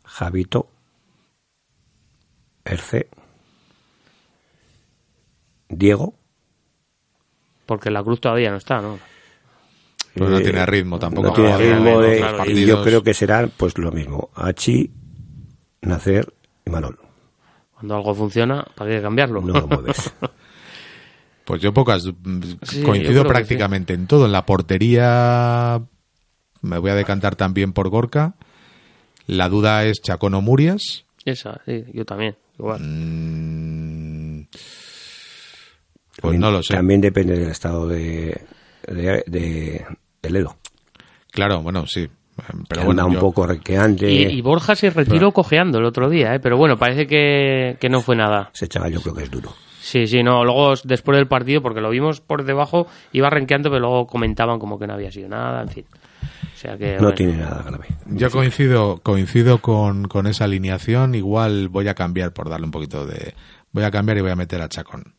Speaker 3: Javito. Erce. Diego.
Speaker 1: Porque la cruz todavía no está, ¿no?
Speaker 2: Pues no
Speaker 3: Eh,
Speaker 2: tiene ritmo tampoco.
Speaker 3: No tiene
Speaker 2: como
Speaker 3: ritmo
Speaker 2: los
Speaker 3: de-
Speaker 1: claro,
Speaker 3: y yo creo que serán pues lo mismo. Hachi, Nacer y Manol.
Speaker 1: Cuando algo funciona, ¿para qué cambiarlo?
Speaker 3: No lo mueves. [LAUGHS]
Speaker 2: Pues yo pocas. mm,
Speaker 1: Sí,
Speaker 2: coincido prácticamente en todo. En la portería me voy a decantar también por Gorka. La duda es Chacón o Murias.
Speaker 1: Esa, sí, yo también. Igual.
Speaker 2: Mm, Pues
Speaker 3: También-
Speaker 2: no lo sé.
Speaker 3: También depende del estado de, de, de, de Ledo.
Speaker 2: Claro, bueno, sí. Pero bueno,
Speaker 3: anda un
Speaker 2: yo-
Speaker 3: poco requeante.
Speaker 1: Y, y Borja se retiró cojeando el otro día, ¿eh? Pero bueno, parece que, que no fue nada.
Speaker 3: Ese chaval yo creo que es duro.
Speaker 1: Sí, sí, no. Luego, después del partido, porque lo vimos por debajo, iba renqueando, pero luego comentaban como que no había sido nada, en fin. O sea que.
Speaker 3: No
Speaker 1: bueno.
Speaker 3: tiene nada grave.
Speaker 2: Yo coincido, coincido con, con esa alineación. Igual voy a cambiar por darle un poquito de. Voy a cambiar y voy a meter a Chacón.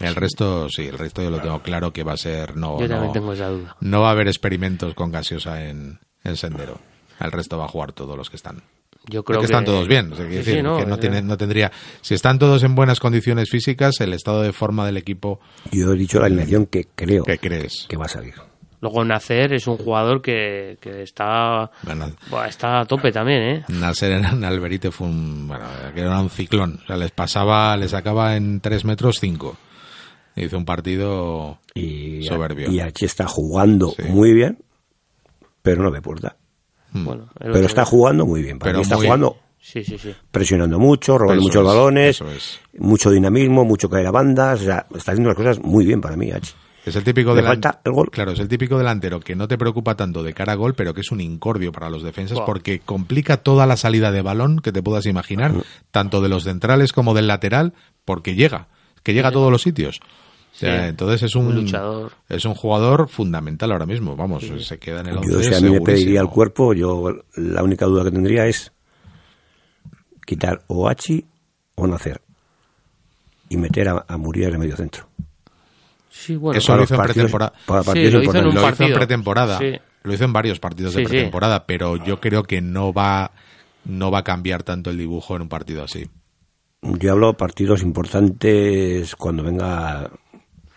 Speaker 2: El resto, sí, el resto yo lo tengo claro que va a ser. No,
Speaker 1: Yo también
Speaker 2: no,
Speaker 1: tengo esa duda.
Speaker 2: no va a haber experimentos con gaseosa en, en sendero. El resto va a jugar todos los que están.
Speaker 1: Yo
Speaker 2: Creo
Speaker 1: creo
Speaker 2: que están todos bien. o sea,
Speaker 1: sí, no,
Speaker 2: que no,
Speaker 1: ya.
Speaker 2: tiene- no tendría. Si están todos en buenas condiciones físicas, el estado de forma del equipo,
Speaker 3: Yo he dicho la alineación que creo
Speaker 2: ¿qué crees?
Speaker 3: que va a salir.
Speaker 1: Luego Nacer es un jugador que, que está,
Speaker 2: Bueno,
Speaker 1: buah, está a tope también, ¿eh?
Speaker 2: Nasser en Alberite fue un, bueno, que era un ciclón. O sea, les pasaba, les sacaba en 3 metros 5. Hizo un partido
Speaker 3: Y,
Speaker 2: soberbio.
Speaker 3: y aquí está jugando
Speaker 2: Sí.
Speaker 3: muy bien, pero no me puerta.
Speaker 1: Bueno, el
Speaker 3: Pero
Speaker 1: otro-
Speaker 3: está jugando muy bien. Para
Speaker 2: Pero
Speaker 3: mí está
Speaker 2: muy-
Speaker 3: jugando
Speaker 1: Sí, sí, sí.
Speaker 3: presionando mucho, robando muchos
Speaker 2: es,
Speaker 3: balones,
Speaker 2: es.
Speaker 3: mucho dinamismo, mucho caer a bandas. O sea, está haciendo las cosas muy bien para mí, Hachi.
Speaker 2: Es el típico
Speaker 3: Le
Speaker 2: delan-
Speaker 3: falta el gol.
Speaker 2: Claro, es el típico delantero que no te preocupa tanto de cara a gol, pero que es un incordio para los defensas porque complica toda la salida de balón que te puedas imaginar, tanto de los centrales como del lateral, porque llega, que llega a todos los sitios. O sea,
Speaker 1: Sí.
Speaker 2: entonces es un
Speaker 1: luchador.
Speaker 2: es un jugador fundamental ahora mismo, vamos, se queda en el 11
Speaker 3: Yo, si a mí me pediría el cuerpo, yo la única duda que tendría es quitar o Hachi o Nacer y meter a, a Muriel en medio centro.
Speaker 1: Sí, bueno.
Speaker 2: Eso lo hizo en
Speaker 3: partidos-
Speaker 2: pretemporada.
Speaker 3: para
Speaker 1: Sí, lo hizo en un
Speaker 3: importantes.
Speaker 2: Lo hizo en
Speaker 1: partido.
Speaker 2: pretemporada.
Speaker 1: Sí.
Speaker 2: Lo hizo en varios partidos de pretemporada, pero yo creo que no va no va a cambiar tanto el dibujo en un partido así.
Speaker 3: Yo hablo partidos importantes cuando venga.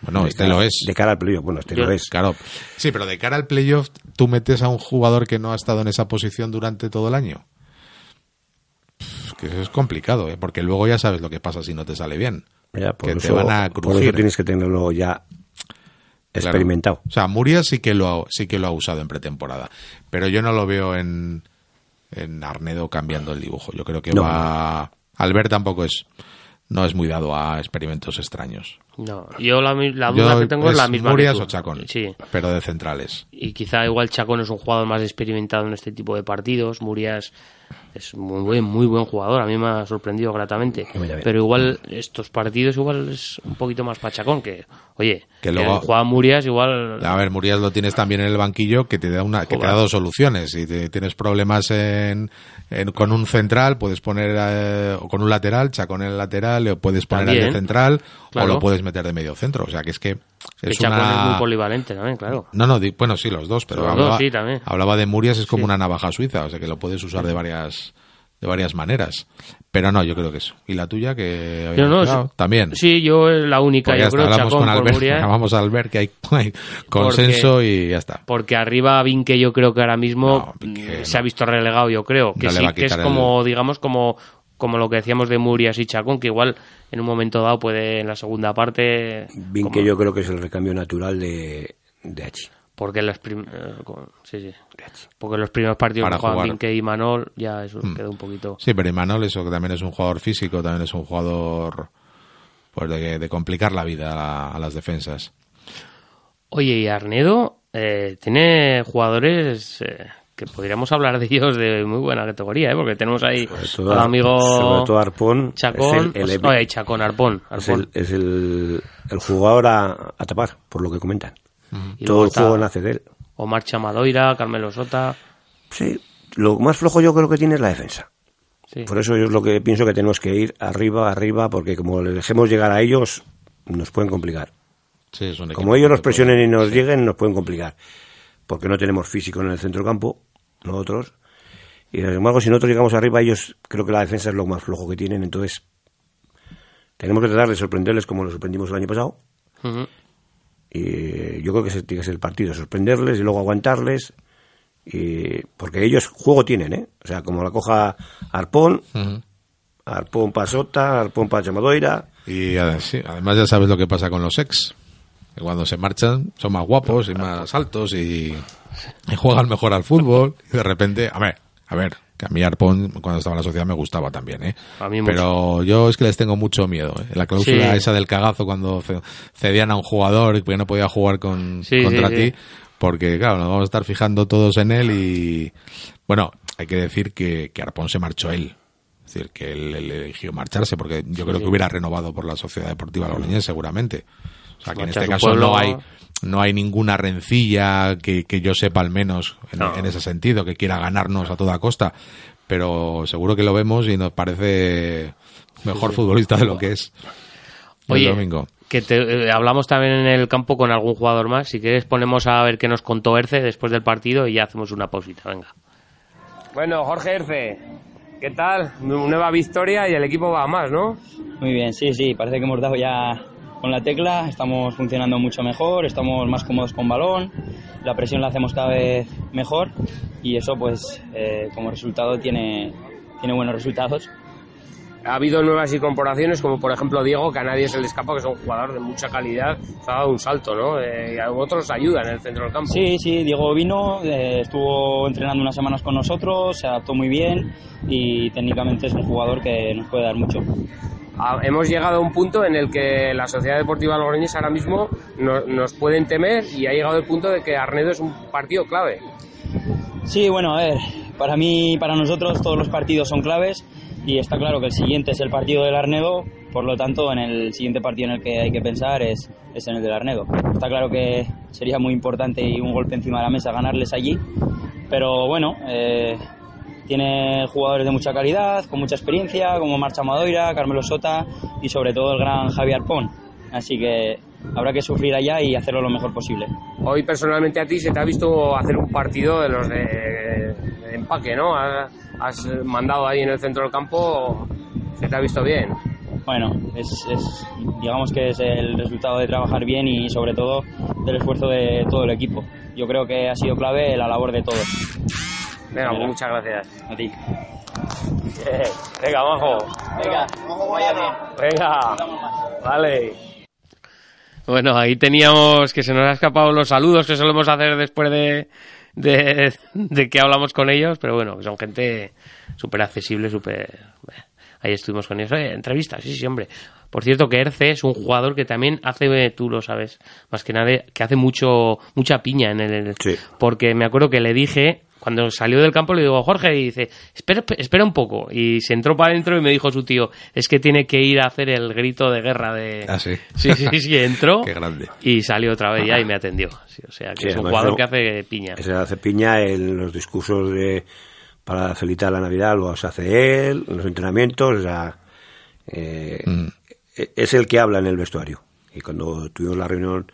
Speaker 2: Bueno, este
Speaker 3: cara-
Speaker 2: lo es.
Speaker 3: De cara al playoff, bueno, este
Speaker 1: Yo-
Speaker 3: lo es.
Speaker 2: Claro. Sí, pero de cara al playoff, tú metes a un jugador que no ha estado en esa posición durante todo el año. Que eso es complicado, ¿eh? porque luego ya sabes lo que pasa si no te sale bien.
Speaker 3: Ya, por
Speaker 2: que
Speaker 3: eso,
Speaker 2: te van a
Speaker 3: por
Speaker 2: crujir.
Speaker 3: eso tienes que tenerlo ya
Speaker 2: Claro.
Speaker 3: experimentado.
Speaker 2: O sea, Murias sí que lo ha, sí que lo ha usado en pretemporada, pero yo no lo veo en, en Arnedo cambiando el dibujo. Yo creo que
Speaker 3: No.
Speaker 2: va Albert tampoco es no es muy dado a experimentos extraños.
Speaker 1: No, yo la, la duda
Speaker 2: Yo-
Speaker 1: que tengo es la misma.
Speaker 2: Murias o Chacón,
Speaker 1: Sí.
Speaker 2: pero de centrales.
Speaker 1: Y quizá igual Chacón es un jugador más experimentado en este tipo de partidos. Murias es muy buen, muy buen jugador. A mí me ha sorprendido gratamente. Pero igual estos partidos igual es un poquito más para Chacón que, oye,
Speaker 2: Que luego-
Speaker 1: juega Murias igual...
Speaker 2: A ver, Murias lo tienes también en el banquillo que te da una que te da dos soluciones. Si te- tienes problemas en, en- con un central, puedes poner eh, o con un lateral, Chacón en el lateral, o puedes poner al de central
Speaker 1: Claro.
Speaker 2: o lo puedes meter de medio centro. O sea, que es que es una
Speaker 1: es muy polivalente también, claro.
Speaker 2: No, no, di- bueno, sí, los dos, pero
Speaker 1: Los
Speaker 2: hablaba,
Speaker 1: dos, sí, también.
Speaker 2: hablaba de Murias, es como
Speaker 1: Sí.
Speaker 2: una navaja suiza, o sea que lo puedes usar de varias de varias maneras. Pero no, yo creo que eso. ¿Y la tuya que
Speaker 1: Yo no,
Speaker 2: también?
Speaker 1: Sí, yo eh, la única,
Speaker 2: ya
Speaker 1: yo
Speaker 2: está,
Speaker 1: creo,
Speaker 2: hablamos
Speaker 1: Chacón
Speaker 2: con Albert, [LAUGHS] a Albert que hay, hay consenso y ya está.
Speaker 1: Porque arriba Vinque yo creo que ahora mismo
Speaker 2: No, Vinque
Speaker 1: mm,
Speaker 2: no.
Speaker 1: se ha visto relegado, yo creo. Que
Speaker 2: No
Speaker 1: sí que es como, digamos, como como lo que decíamos de Murias y Chacón, que igual en un momento dado puede en la segunda parte...
Speaker 3: Bien que yo creo que es el recambio natural de, de H.
Speaker 1: Porque los, eh, sí, sí. Porque los primeros partidos Para jugaban Vinque y Manol ya eso mm. quedó un poquito...
Speaker 2: Sí, pero Imanol eso que también es un jugador físico, también es un jugador pues de, complicar la vida a, las defensas.
Speaker 1: Oye, y Arnedo eh, tiene jugadores... Eh, que podríamos hablar de ellos de muy buena categoría, ¿eh? porque tenemos ahí al amigo
Speaker 3: sobre todo Arpón,
Speaker 1: Chacón, el, Chacón, Arpón,
Speaker 3: es, el, el, jugador a, tapar, por lo que comentan. Todo el juego nace de él.
Speaker 1: Omar Chamadoira, Carmelo Sota.
Speaker 3: Sí, lo más flojo yo creo que tiene es la defensa. Por eso yo es lo que pienso que tenemos que ir arriba, arriba, porque como le dejemos llegar a ellos, nos pueden complicar. como ellos nos presionen y nos lleguen, nos pueden complicar porque no tenemos físico en el centro campo, nosotros. Y sin embargo, si nosotros llegamos arriba, ellos creo que la defensa es lo más flojo que tienen, entonces tenemos que tratar de sorprenderles como lo sorprendimos el año pasado. Y yo creo que ese tiene que ser el partido, sorprenderles y luego aguantarles. Y, porque ellos juego tienen, ¿eh? O sea, como la coja Arpón, Arpón Pasota, Arpón para Chamadoira.
Speaker 2: Y además ya sabes lo que pasa con los ex que cuando se marchan son más guapos y más altos y, juegan mejor al fútbol y de repente, a ver, a ver, que a mí Arpón cuando estaba en la sociedad me gustaba también, ¿eh? Pero yo es que les tengo mucho miedo, ¿eh? La cláusula esa del cagazo cuando cedían a un jugador que no podía jugar con, contra ti, porque claro, nos vamos a estar fijando todos en él y bueno, hay que decir que, que Arpón se marchó él. Es decir, que él, eligió marcharse porque yo creo que hubiera renovado por la Sociedad Deportiva Logroñés seguramente. O sea, que en este caso no hay no hay ninguna rencilla que, yo sepa al menos en, ese sentido, que quiera ganarnos a toda costa. Pero seguro que lo vemos y nos parece mejor futbolista de lo que es
Speaker 1: el domingo. Que te, eh, hablamos también en el campo con algún jugador más. Si quieres, ponemos a ver qué nos contó Erce después del partido y ya hacemos una pausita. Venga.
Speaker 5: Bueno, Jorge Erce, ¿qué tal? Nueva victoria y el equipo va a más, ¿no?
Speaker 6: Muy bien, sí, sí. Parece que hemos dado ya con la tecla, estamos funcionando mucho mejor, estamos más cómodos con balón, la presión la hacemos cada vez mejor y eso pues eh, como resultado tiene, tiene buenos resultados.
Speaker 5: Ha habido nuevas incorporaciones, como por ejemplo Diego, que a nadie se le escapa, que es un jugador de mucha calidad, ha dado un salto, ¿no? Eh, y a otros ayudan en el centro del campo.
Speaker 6: Sí, sí, Diego vino, eh, estuvo entrenando unas semanas con nosotros, se adaptó muy bien y técnicamente es un jugador que nos puede dar mucho
Speaker 5: hemos llegado a un punto en el que la Sociedad Deportiva Logroñés ahora mismo nos pueden temer y ha llegado el punto de que Arnedo es un partido clave.
Speaker 6: Sí, bueno, a ver, para mí, para nosotros todos los partidos son claves y está claro que el siguiente es el partido del Arnedo, por lo tanto en el siguiente partido en el que hay que pensar es, es en el del Arnedo. Está claro que sería muy importante y un golpe encima de la mesa ganarles allí, pero bueno, eh, tiene jugadores de mucha calidad, con mucha experiencia, como Marcha Madoira, Carmelo Sota y sobre todo el gran Javier Pon. Así que habrá que sufrir allá y hacerlo lo mejor posible.
Speaker 5: Hoy personalmente a ti se te ha visto hacer un partido de los de, empaque, ¿no? Has mandado ahí en el centro del campo, se te ha visto bien.
Speaker 6: Bueno, es, es, digamos que es el resultado de trabajar bien y sobre todo del esfuerzo de todo el equipo. Yo creo que ha sido clave la labor de todos.
Speaker 5: Venga, pues muchas gracias.
Speaker 6: A ti.
Speaker 5: venga, majo.
Speaker 6: Venga, vaya bien.
Speaker 5: Venga, vale.
Speaker 1: Bueno, ahí teníamos que se nos ha escapado los saludos que solemos hacer después de, de, que hablamos con ellos, pero bueno, son gente súper accesible, súper... Ahí estuvimos con ellos. entrevistas, sí, sí, hombre. Por cierto, que Erce es un jugador que también hace, tú lo sabes, más que nada, que hace mucho mucha piña en el... Sí. Porque me acuerdo que le dije cuando salió del campo le digo, Jorge, y dice, espera, espera un poco. Y se entró para adentro y me dijo su tío, es que tiene que ir a hacer el grito de guerra de...
Speaker 2: Ah, sí. [LAUGHS]
Speaker 1: Sí, sí, sí, entró. [LAUGHS]
Speaker 2: Qué grande.
Speaker 1: Y salió otra vez ya y me atendió. o sea, que es un jugador que hace piña.
Speaker 3: Se hace piña en los discursos de para felicitar la Navidad, lo hace él, en los entrenamientos, o sea, eh, mm. e-, es el que habla en el vestuario. Y cuando tuvimos la reunión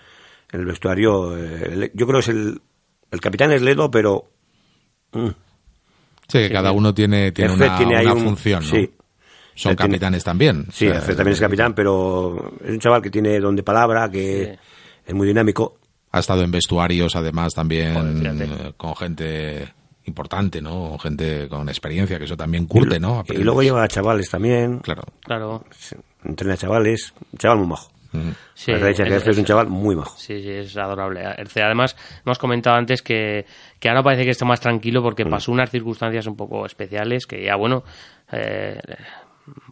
Speaker 3: en el vestuario, eh, yo creo que es el, el capitán es Ledo, pero
Speaker 2: Mm. Sí, cada uno tiene, tiene una, función, Sí. Son capitanes también.
Speaker 3: Sí, también es capitán, pero es un chaval que tiene don de palabra, que es muy dinámico.
Speaker 2: Ha estado en vestuarios, además, también eh, con gente importante, ¿no? Gente con experiencia, que eso también curte, ¿no?
Speaker 3: Y luego lleva a chavales también.
Speaker 2: Claro.
Speaker 1: Claro.
Speaker 3: Entrena a chavales. Un chaval muy majo.
Speaker 1: Sí,
Speaker 3: es, un chaval muy majo.
Speaker 1: Sí, sí, es adorable. Además, hemos comentado antes que, que ahora parece que está más tranquilo porque pasó unas circunstancias un poco especiales que ya, bueno, eh,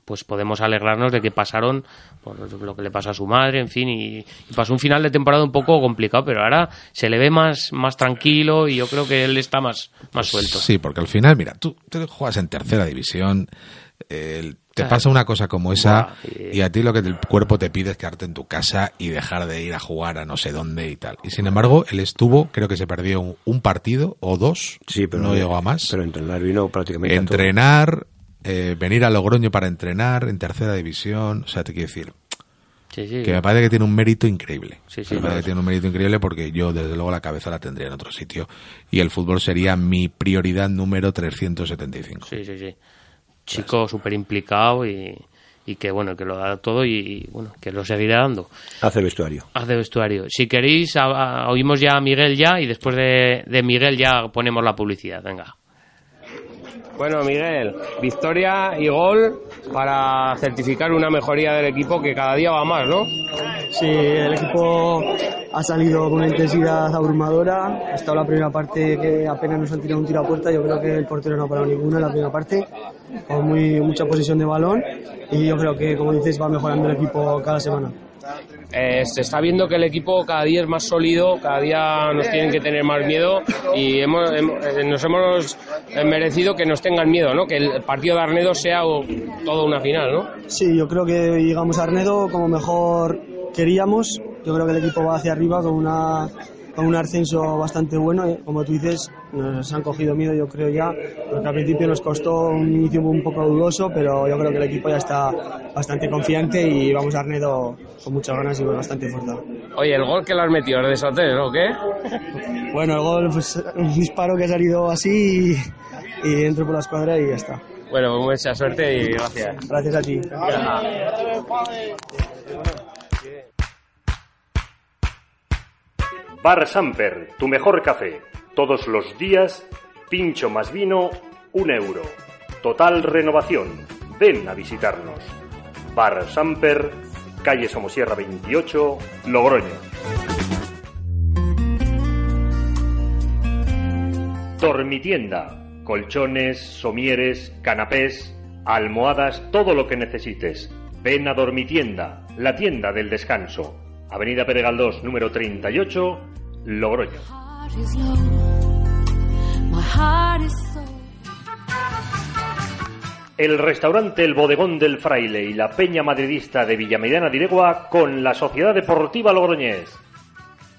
Speaker 1: pues podemos alegrarnos de que pasaron por lo que le pasó a su madre, en fin, y, pasó un final de temporada un poco complicado, pero ahora se le ve más, más tranquilo y yo creo que él está más, más suelto.
Speaker 2: Sí, porque al final, mira, tú, tú juegas en tercera división, te pasa una cosa como esa y a ti lo que el cuerpo te pide es quedarte en tu casa y dejar de ir a jugar a no sé dónde y tal. Y sin embargo, él estuvo, creo que se perdió un, partido o dos,
Speaker 3: sí, pero
Speaker 2: no llegó a más.
Speaker 3: Pero entrenar vino prácticamente.
Speaker 2: Entrenar, eh, venir a Logroño para entrenar en tercera división, o sea, te quiero decir. Que me parece que tiene un mérito increíble. me parece que tiene un mérito increíble porque yo, desde luego, la cabeza la tendría en otro sitio. Y el fútbol sería mi prioridad número 375.
Speaker 1: Sí, sí, sí chico súper implicado y, que bueno que lo da todo y, bueno que lo seguirá dando.
Speaker 3: Hace vestuario.
Speaker 1: Hace vestuario. Si queréis oímos ya a Miguel ya y después de, de Miguel ya ponemos la publicidad. Venga
Speaker 5: bueno, Miguel, victoria y gol para certificar una mejoría del equipo que cada día va más, ¿no?
Speaker 4: Sí, el equipo ha salido con una intensidad abrumadora. Ha estado la primera parte que apenas nos han tirado un tiro a puerta. Yo creo que el portero no ha parado ninguna en la primera parte, con muy, mucha posición de balón. Y yo creo que, como dices, va mejorando el equipo cada semana.
Speaker 5: Eh, se está viendo que el equipo cada día es más sólido, cada día nos tienen que tener más miedo y hemos, eh, nos hemos merecido que nos tengan miedo, ¿no? que el partido de Arnedo sea todo una final. ¿no?
Speaker 4: Sí, yo creo que llegamos a Arnedo como mejor queríamos. Yo creo que el equipo va hacia arriba con una con un ascenso bastante bueno. Eh, como tú dices, nos han cogido miedo, yo creo ya, porque al principio nos costó un inicio un poco dudoso, pero yo creo que el equipo ya está bastante confiante y vamos a Arnedo con muchas ganas y bastante fuerte.
Speaker 5: Oye, ¿el gol que lo has metido es de Soter o qué? [LAUGHS]
Speaker 4: Bueno, el gol, pues un disparo que ha salido así y, y entro por la escuadra y ya está.
Speaker 5: Bueno, pues mucha suerte y gracias.
Speaker 4: Gracias a ti.
Speaker 7: Bar Samper, tu mejor café. Todos los días, pincho más vino, un euro. Total renovación. Ven a visitarnos. Bar Samper, calle Somosierra 28, Logroño. Dormitienda. Colchones, somieres, canapés, almohadas, todo lo que necesites. Ven a Dormitienda, la tienda del descanso. Avenida Peregaldós, número 38, Logroño. El restaurante El Bodegón del Fraile y la Peña Madridista de Villamediana Diregua con la Sociedad Deportiva Logroñés.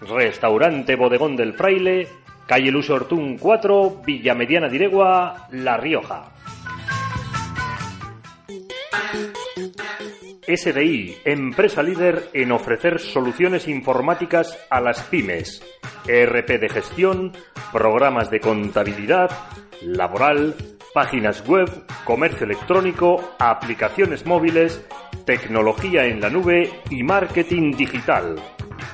Speaker 7: Restaurante Bodegón del Fraile, calle Luso Ortún 4, Villamediana Diregua, La Rioja. SDI, empresa líder en ofrecer soluciones informáticas a las pymes, ERP de gestión, programas de contabilidad, laboral, páginas web, comercio electrónico, aplicaciones móviles, tecnología en la nube y marketing digital.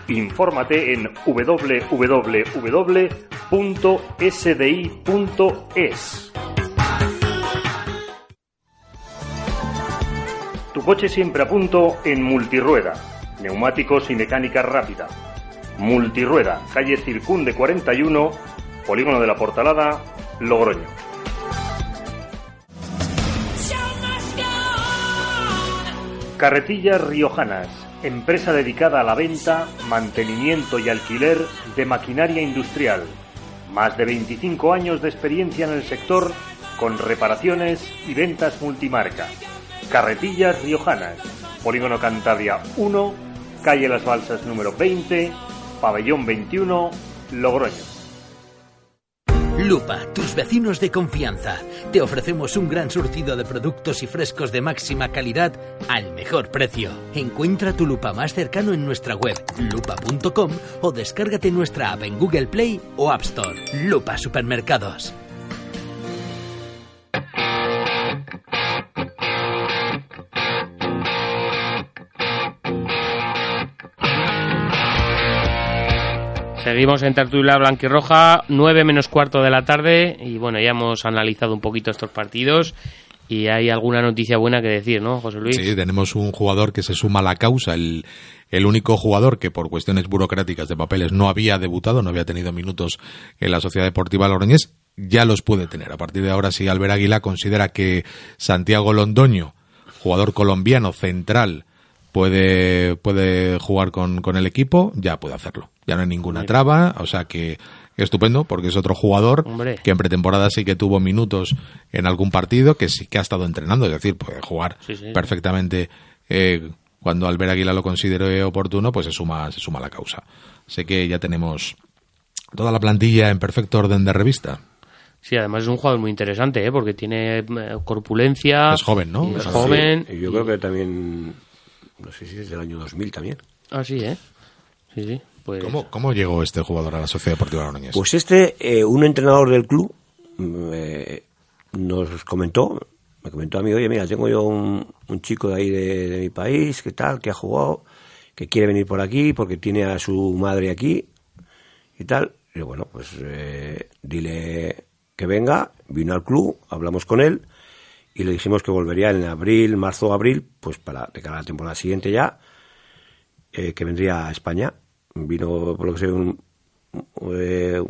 Speaker 7: Infórmate en www.sdi.es. Tu coche siempre a punto en multirueda, neumáticos y mecánica rápida. Multirueda, calle Circunde 41, Polígono de la Portalada, Logroño. Carretillas Riojanas, empresa dedicada a la venta, mantenimiento y alquiler de maquinaria industrial. Más de 25 años de experiencia en el sector con reparaciones y ventas multimarca Carretillas Riojanas, Polígono Cantabria 1, calle Las Balsas número 20, pabellón 21, Logroño.
Speaker 8: Lupa, tus vecinos de confianza. Te ofrecemos un gran surtido de productos y frescos de máxima calidad al mejor precio. Encuentra tu lupa más cercano en nuestra web lupa.com o descárgate nuestra app en Google Play o App Store. Lupa Supermercados.
Speaker 1: Seguimos en Tertulia Blanquirroja, 9 menos cuarto de la tarde. Y bueno, ya hemos analizado un poquito estos partidos. Y hay alguna noticia buena que decir, ¿no, José Luis?
Speaker 2: Sí, tenemos un jugador que se suma a la causa, el, el único jugador que por cuestiones burocráticas de papeles no había debutado, no había tenido minutos en la Sociedad Deportiva Logroñés, ya los puede tener. A partir de ahora, si Albert Águila considera que Santiago Londoño, jugador colombiano central, puede, puede jugar con, con el equipo, ya puede hacerlo. Ya no hay ninguna traba, o sea que estupendo porque es otro jugador que en pretemporada sí que tuvo minutos en algún partido, que sí que ha estado entrenando, es decir, puede jugar perfectamente eh, cuando Albert Águila lo considere oportuno, pues se suma, se suma a la causa. Sé que ya tenemos toda la plantilla en perfecto orden de revista.
Speaker 1: Sí, además es un jugador muy interesante, ¿eh? porque tiene eh, corpulencia.
Speaker 2: Es joven, ¿no?
Speaker 1: Es joven.
Speaker 3: yo creo que también, no sé si es del año 2000 también.
Speaker 1: Ah, sí, ¿eh? Sí, sí. Pues...
Speaker 2: ¿Cómo, llegó este jugador a la Sociedad Deportiva Logroñés?
Speaker 3: Pues este, eh, un entrenador del club eh, nos comentó, me comentó a mí, oye, mira, tengo yo un, chico de ahí de, mi país, que tal, que ha jugado, que quiere venir por aquí porque tiene a su madre aquí y tal. Y bueno, pues eh, dile que venga, vino al club, hablamos con él y le dijimos que volvería en abril, marzo abril, pues para de cara a la temporada siguiente ya, que vendría a España. Vino por lo que sé un, eh,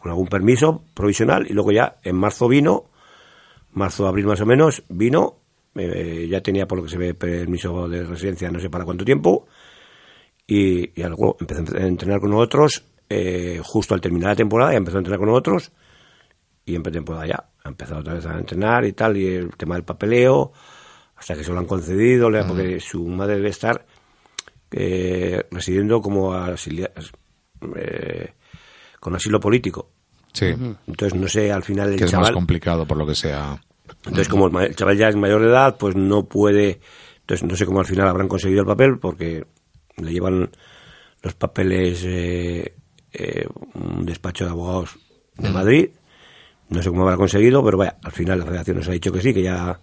Speaker 3: con algún permiso provisional y luego ya en marzo vino, marzo, abril más o menos, vino, eh, ya tenía por lo que se ve permiso de residencia no sé para cuánto tiempo y, y luego empezó a entrenar con nosotros eh, justo al terminar la temporada ya empezó a entrenar con nosotros y en pretemporada ya ha empezado otra vez a entrenar y tal y el tema del papeleo hasta que se lo han concedido, porque su madre debe estar eh, residiendo como eh, con asilo político.
Speaker 2: Sí.
Speaker 3: Entonces, no sé, al final el
Speaker 2: que
Speaker 3: chaval...
Speaker 2: es más complicado por lo que sea.
Speaker 3: Entonces, como el chaval ya es mayor de edad, pues no puede... Entonces, no sé cómo al final habrán conseguido el papel, porque le llevan los papeles eh, eh, un despacho de abogados de Madrid. No sé cómo habrá conseguido, pero vaya, al final la federación nos ha dicho que sí, que ya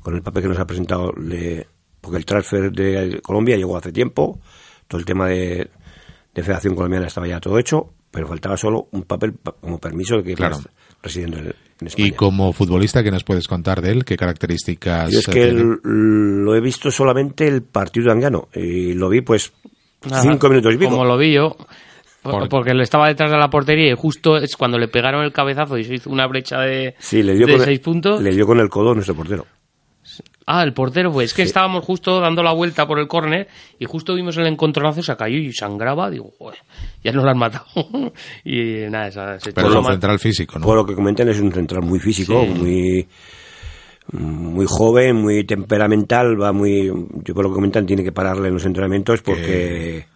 Speaker 3: con el papel que nos ha presentado le, porque el transfer de Colombia llegó hace tiempo, todo el tema de, Federación Colombiana estaba ya todo hecho, pero faltaba solo un papel como permiso de que
Speaker 2: claro.
Speaker 3: residiendo en, España.
Speaker 2: Y como futbolista, ¿qué nos puedes contar de él? ¿Qué características
Speaker 3: Yo es que lo he visto solamente el partido de Angano y lo vi pues cinco minutos y pico.
Speaker 1: Como lo vi yo, porque él estaba detrás de la portería y justo es cuando le pegaron el cabezazo y se hizo una brecha de,
Speaker 3: sí, le dio
Speaker 1: de
Speaker 3: con
Speaker 1: seis puntos.
Speaker 3: Le dio con el codo nuestro portero.
Speaker 1: Ah, el portero, pues es que estábamos justo dando la vuelta por el córner y justo vimos el encontronazo, se cayó y sangraba. Digo, ya nos lo han matado. [LAUGHS] y nada, esa, se
Speaker 2: Pero es un central físico, ¿no?
Speaker 3: Por lo que comentan, es un central muy físico, muy muy joven, muy temperamental, va muy. Yo por lo que comentan, tiene que pararle en los entrenamientos porque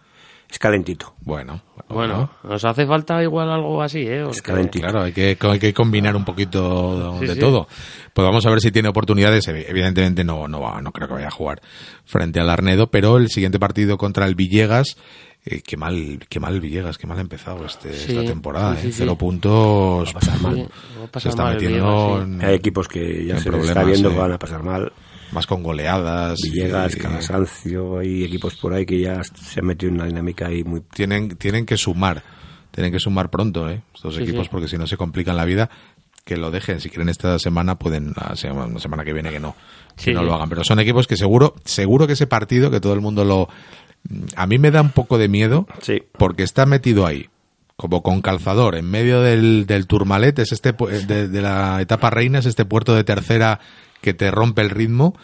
Speaker 3: es calentito.
Speaker 2: Bueno,
Speaker 1: bueno, nos hace falta igual algo así, ¿eh?
Speaker 3: Es calentito.
Speaker 2: Claro, hay que, hay que combinar un poquito de, todo. Pues vamos a ver si tiene oportunidades. Evidentemente no, no, va, no creo que vaya a jugar frente al Arnedo, pero el siguiente partido contra el Villegas, eh, qué mal, qué mal Villegas, qué mal ha empezado este, esta temporada, ¿eh? Cero puntos.
Speaker 3: Va a pasar mal.
Speaker 2: se está metiendo
Speaker 3: Hay equipos que ya se está viendo que van a pasar mal
Speaker 2: más con goleadas.
Speaker 3: Villegas, Calasancio, hay equipos por ahí que ya se han metido en una dinámica ahí muy...
Speaker 2: Tienen, tienen que sumar, tienen que sumar pronto, ¿eh? Estos equipos, porque si no se complican la vida, que lo dejen. Si quieren esta semana, pueden, la semana, que viene que no, que no lo hagan. Pero son equipos que seguro, seguro que ese partido, que todo el mundo lo... A mí me da un poco de miedo, porque está metido ahí como con calzador en medio del, del Turmalet, es este de, de, la etapa reina, es este puerto de tercera que te rompe el ritmo,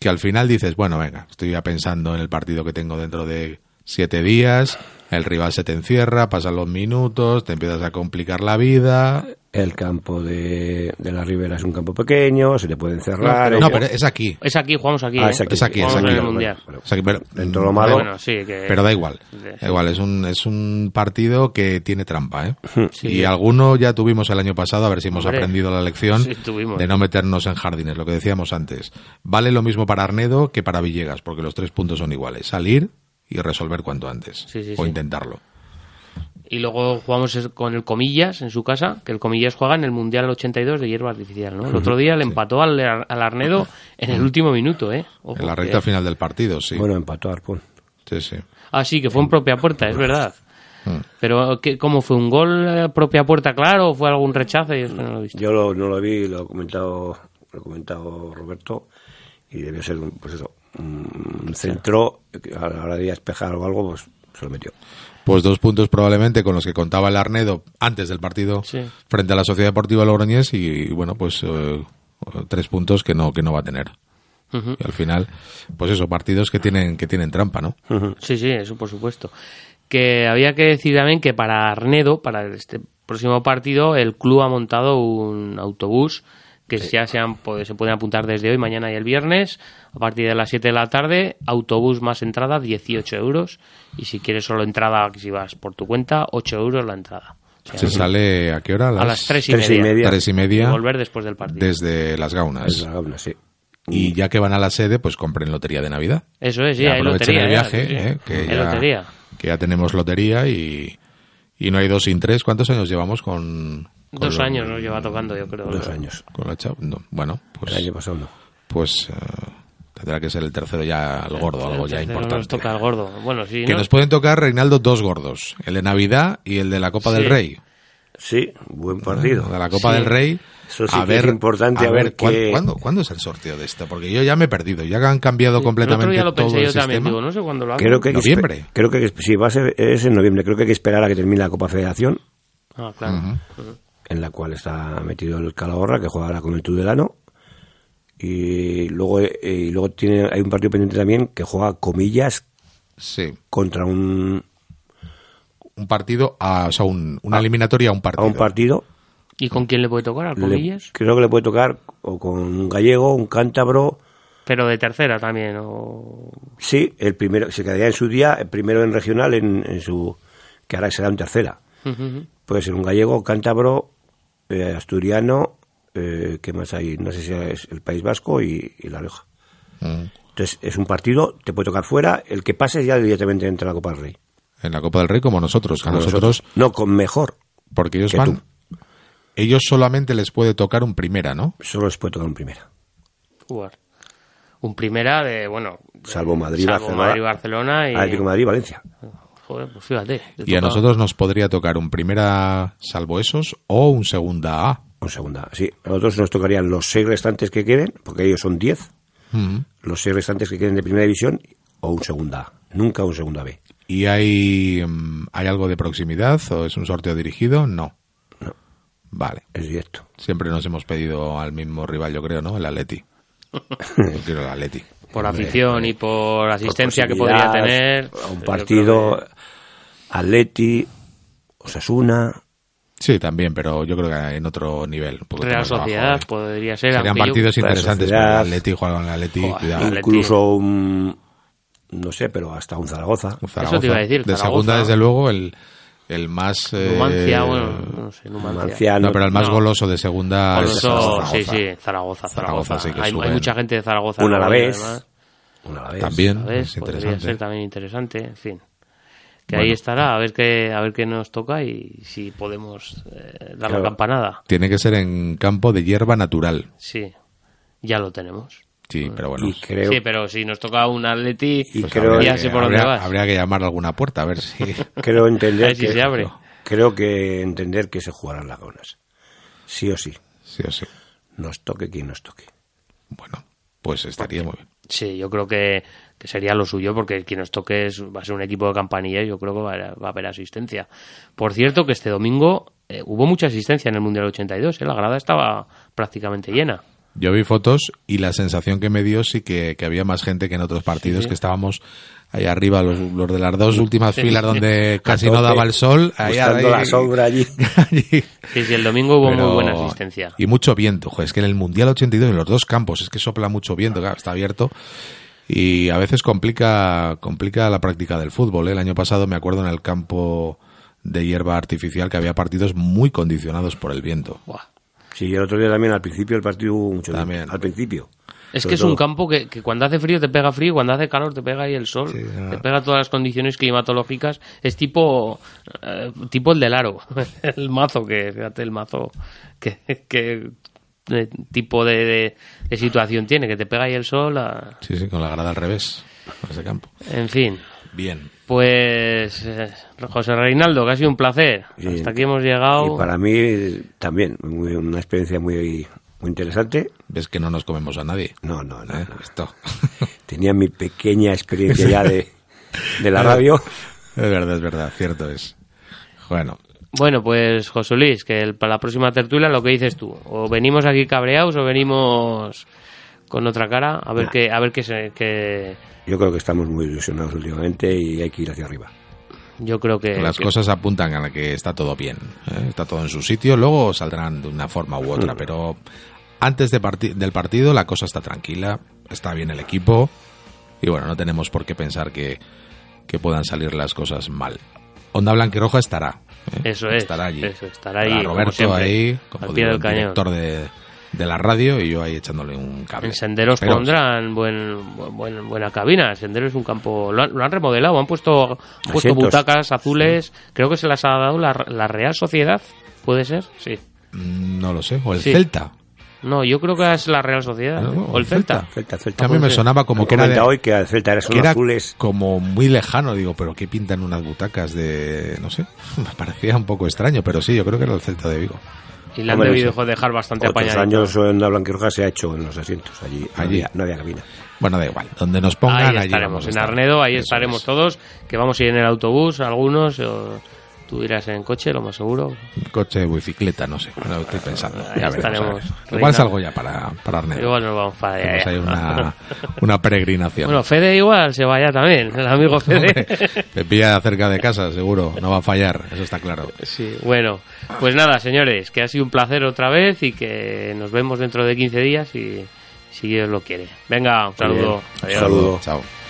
Speaker 2: que al final dices, bueno, venga, estoy ya pensando en el partido que tengo dentro de siete días, el rival se te encierra, pasan los minutos, te empiezas a complicar la vida.
Speaker 3: El campo de, de la Ribera es un campo pequeño, se te puede encerrar.
Speaker 2: No, pero, es aquí.
Speaker 1: Es aquí, jugamos aquí.
Speaker 2: Ah, es aquí, es aquí.
Speaker 1: Es
Speaker 2: aquí,
Speaker 1: mundial.
Speaker 2: pero,
Speaker 3: dentro lo malo.
Speaker 2: Pero da igual. Da igual, es un, es un partido que tiene trampa, ¿eh? Y alguno ya tuvimos el año pasado, a ver si hemos aprendido la lección de no meternos en jardines, lo que decíamos antes. Vale lo mismo para Arnedo que para Villegas, porque los tres puntos son iguales. Salir y resolver cuanto antes. o intentarlo
Speaker 1: y luego jugamos con el Comillas en su casa, que el Comillas juega en el Mundial 82 de hierba artificial, ¿no? El otro día le empató al, al Arnedo en el último minuto, ¿eh?
Speaker 2: en la recta final del partido, sí.
Speaker 3: Bueno, empató a Arpón.
Speaker 2: Sí, sí.
Speaker 1: Ah, sí, que fue en propia puerta, es verdad. Mm. Pero, ¿qué, ¿cómo fue? ¿Un gol propia puerta claro o fue algún rechazo? Yo no lo,
Speaker 3: Yo no lo vi, lo ha comentado, lo ha comentado Roberto y debió ser, pues eso, un centro, a la hora de despejar o algo, pues se lo metió.
Speaker 2: Pues dos puntos probablemente con los que contaba el Arnedo antes del partido frente a la Sociedad Deportiva Logroñés y, bueno, pues eh, tres puntos que no, que no va a tener. Y al final, pues eso, partidos que tienen, que tienen trampa, ¿no?
Speaker 1: Sí, sí, eso por supuesto. Que había que decir también que para Arnedo, para este próximo partido, el club ha montado un autobús que ya se, han, se pueden apuntar desde hoy, mañana y el viernes, a partir de las 7 de la tarde, autobús más entrada, 18 euros, y si quieres solo entrada, si vas por tu cuenta, 8 euros la entrada.
Speaker 2: ¿Se sale a qué hora?
Speaker 1: A las, 3 y,
Speaker 2: media. 3 y media.
Speaker 1: volver después del partido.
Speaker 2: Desde las gaunas.
Speaker 3: Desde las gaunas, sí.
Speaker 2: Y ya que van a la sede, pues compren lotería de Navidad.
Speaker 1: Eso es, sí, hay lotería.
Speaker 2: el viaje, ¿eh? que, ya,
Speaker 1: lotería.
Speaker 2: que ya tenemos lotería y, y no hay dos sin tres. ¿Cuántos años llevamos con,
Speaker 1: Dos años nos lleva tocando, yo creo.
Speaker 3: Dos años.
Speaker 2: Con la bueno, pues.
Speaker 3: El año pasado no.
Speaker 2: Pues uh, tendrá que ser el tercero ya al gordo, algo ya importante.
Speaker 1: Nos toca al gordo. Bueno, sí.
Speaker 2: Que nos pueden tocar, Reinaldo, dos gordos: el de Navidad y el de la Copa del Rey.
Speaker 3: Sí, buen partido.
Speaker 2: De la Copa del Rey.
Speaker 3: Eso sí a ver, es importante. A, ver,
Speaker 2: ¿cuándo, ¿cuándo, es el sorteo de esto? Porque yo ya me he perdido. Ya han cambiado completamente
Speaker 1: ya lo
Speaker 2: todo el
Speaker 1: yo
Speaker 2: sistema.
Speaker 1: Digo, no sé cuándo lo
Speaker 3: creo que
Speaker 2: noviembre.
Speaker 3: Creo que sí, va a ser es en noviembre. Creo que hay que esperar a que termine la Copa Federación.
Speaker 1: Ah, claro
Speaker 3: en la cual está metido el Calahorra, que jugará con el Tudelano. Y luego, eh, y luego tiene, hay un partido pendiente también que juega Comillas
Speaker 2: sí.
Speaker 3: contra un.
Speaker 2: Un partido, a, o sea, una eliminatoria a un partido.
Speaker 3: A un partido.
Speaker 1: ¿Y con quién le puede tocar? ¿A Comillas?
Speaker 3: creo que le puede tocar o con un gallego, un cántabro.
Speaker 1: Pero de tercera también, o...
Speaker 3: Sí, el primero, se quedaría en su día, el primero en regional, en, en su. que ahora será en tercera. Puede ser un gallego, cántabro, eh, asturiano, eh, ¿qué más hay? No sé si es el País Vasco y, La Rioja. Mm. Entonces, es un partido, te puede tocar fuera, el que pase ya directamente entra en la Copa del Rey.
Speaker 2: En la Copa del Rey como nosotros, a nosotros,
Speaker 3: No, con mejor.
Speaker 2: Porque ellos van... Ellos solamente les puede tocar un primera, ¿no?
Speaker 3: Solo les puede tocar un primera.
Speaker 1: Jugar. Un primera de, bueno...
Speaker 3: Salvo Madrid,
Speaker 1: salvo Barcelona. Madrid, Barcelona y...
Speaker 3: Atlético Madrid, Valencia.
Speaker 1: Joder, pues fíjate.
Speaker 2: Y a nosotros nos podría tocar un primera salvo esos o un segunda A.
Speaker 3: Un segunda A, sí. A nosotros nos tocarían los seis restantes que queden, porque ellos son diez. Mm. Los seis restantes que queden de primera división o un segunda A. Nunca un segunda B.
Speaker 2: ¿Y hay, mm, hay algo de proximidad o es un sorteo dirigido? No.
Speaker 3: No.
Speaker 2: Vale.
Speaker 3: Es directo.
Speaker 2: Siempre nos hemos pedido al mismo rival, yo creo, ¿no? El Atleti. [LAUGHS] yo quiero el Atleti.
Speaker 1: Por afición y por asistencia que podría tener.
Speaker 3: Un partido, Atleti, Osasuna.
Speaker 2: Sí, también, pero yo creo que en otro nivel.
Speaker 1: Real Sociedad podría ser.
Speaker 2: Serían partidos interesantes para el Atleti, jugar con el Atleti.
Speaker 3: incluso un, no sé, pero hasta un Zaragoza.
Speaker 1: Eso te iba a decir.
Speaker 2: De segunda, desde luego, el, el más
Speaker 1: eh, Numancia, bueno, no sé, Numancia.
Speaker 2: no, pero el más goloso de segunda
Speaker 1: goloso, sí, sí, Zaragoza, Zaragoza. sí hay, hay, mucha gente de Zaragoza.
Speaker 3: Una a la vez. Una a la vez.
Speaker 2: También, es interesante.
Speaker 1: Podría ser también interesante, en fin. Que ahí estará, a ver qué a ver qué nos toca y si podemos eh, dar la campanada.
Speaker 2: Tiene que ser en campo de hierba natural.
Speaker 1: Sí, ya lo tenemos.
Speaker 2: Sí, pero bueno.
Speaker 1: Sí, pero si nos toca un Atleti, y pues creo ya sé por
Speaker 2: habría,
Speaker 1: dónde vas.
Speaker 2: Habría que llamar a alguna puerta a ver si. [LAUGHS] [LAUGHS]
Speaker 3: creo entender que, se abre. Creo que entender que se jugarán las gonas. Sí o sí.
Speaker 2: Sí o sí.
Speaker 3: Nos toque quien nos toque.
Speaker 2: Bueno, pues estaría muy bien.
Speaker 1: Sí, yo creo que, sería lo suyo porque quien nos toque va a ser un equipo de campanilla y yo creo que va a, haber asistencia. Por cierto, que este domingo eh, hubo mucha asistencia en el Mundial 82, ¿eh? la grada estaba prácticamente llena.
Speaker 2: Yo vi fotos y la sensación que me dio sí que, había más gente que en otros partidos, que estábamos ahí arriba, los, de las dos últimas filas donde [LAUGHS] casi no daba el sol.
Speaker 3: Ahí, la sombra [LAUGHS] allí.
Speaker 1: Sí, sí, el domingo hubo muy buena asistencia.
Speaker 2: Y mucho viento, es que en el Mundial 82 en los dos campos es que sopla mucho viento, claro, está abierto y a veces complica complica la práctica del fútbol. ¿eh? El año pasado me acuerdo en el campo de hierba artificial que había partidos muy condicionados por el viento.
Speaker 3: Sí, el otro día también al principio del partido mucho también. Al principio.
Speaker 1: Es que es un campo que, cuando hace frío te pega frío, cuando hace calor te pega ahí el sol, te pega todas las condiciones climatológicas. Es tipo eh, tipo el del aro, [LAUGHS] el mazo que, fíjate, el mazo que, que tipo de, situación tiene, que te pega ahí el sol.
Speaker 2: Sí, sí, con la grada al revés, ese campo.
Speaker 1: En fin.
Speaker 2: Bien.
Speaker 1: Pues eh, José Reinaldo, que ha sido un placer. Hasta aquí hemos llegado.
Speaker 3: Y para mí también, una experiencia muy, muy interesante.
Speaker 2: ¿Ves que no nos comemos a nadie?
Speaker 3: No, no, no.
Speaker 2: ¿Eh? Esto. [LAUGHS]
Speaker 3: Tenía mi pequeña experiencia ya de, de la [LAUGHS] radio.
Speaker 2: Es verdad, es verdad, cierto es. Bueno.
Speaker 1: Bueno, pues José Luis, que para la próxima tertulia lo que dices tú, o venimos aquí cabreados o venimos con otra cara, a ver qué, a ver qué, se, qué,
Speaker 3: yo creo que estamos muy ilusionados últimamente y hay que ir hacia arriba.
Speaker 1: Yo creo que...
Speaker 2: Las cosas apuntan a la que está todo bien, ¿eh? está todo en su sitio, luego saldrán de una forma u otra, mm. pero antes de del partido la cosa está tranquila, está bien el equipo y bueno, no tenemos por qué pensar que, que puedan salir las cosas mal. Onda Blanca y Roja estará.
Speaker 1: ¿eh? Eso es.
Speaker 2: Estará allí.
Speaker 1: Eso, estará ahí.
Speaker 2: Roberto ahí, como director de, de la radio y yo ahí echándole un cable.
Speaker 1: En Senderos pondrán buen, buena cabina. Senderos es un campo. Lo han, remodelado, han puesto, puesto butacas azules. Creo que se las ha dado la, Real Sociedad. ¿Puede ser? Sí.
Speaker 2: Mm, no lo sé. O el Celta.
Speaker 1: No, yo creo que es la Real Sociedad. o el Celta.
Speaker 3: Celta, Celta.
Speaker 2: A mí me sonaba como que
Speaker 3: era hoy que el Celta era, azules.
Speaker 2: como muy lejano. Digo, pero ¿qué pintan unas butacas de...? No sé. [LAUGHS] Me parecía un poco extraño, pero sí, yo creo que era el Celta de Vigo.
Speaker 1: Y le han debido dejar bastante
Speaker 3: apañado. años en la Blanquirroja se ha hecho en los asientos. Allí, allí no, había, cabina.
Speaker 2: Bueno, da igual. Donde nos pongan,
Speaker 1: ahí estaremos. en Arnedo, ahí estaremos todos. Que vamos a ir en el autobús, algunos. Tú irás en coche, lo más seguro.
Speaker 2: Coche o bicicleta, no sé. No estoy pensando. ya veremos. Igual salgo ya para, para Arnedo.
Speaker 1: Igual nos vamos para allá.
Speaker 2: Hay una, [LAUGHS] una peregrinación.
Speaker 1: Bueno, Fede igual se vaya también. El amigo Fede. [LAUGHS]
Speaker 2: Me pilla cerca de casa, seguro. No va a fallar, eso está claro.
Speaker 1: Sí, bueno. Pues nada, señores, que ha sido un placer otra vez y que nos vemos dentro de 15 días y si Dios lo quiere. Venga, un saludo.
Speaker 3: Adiós. Saludo.
Speaker 2: Chao.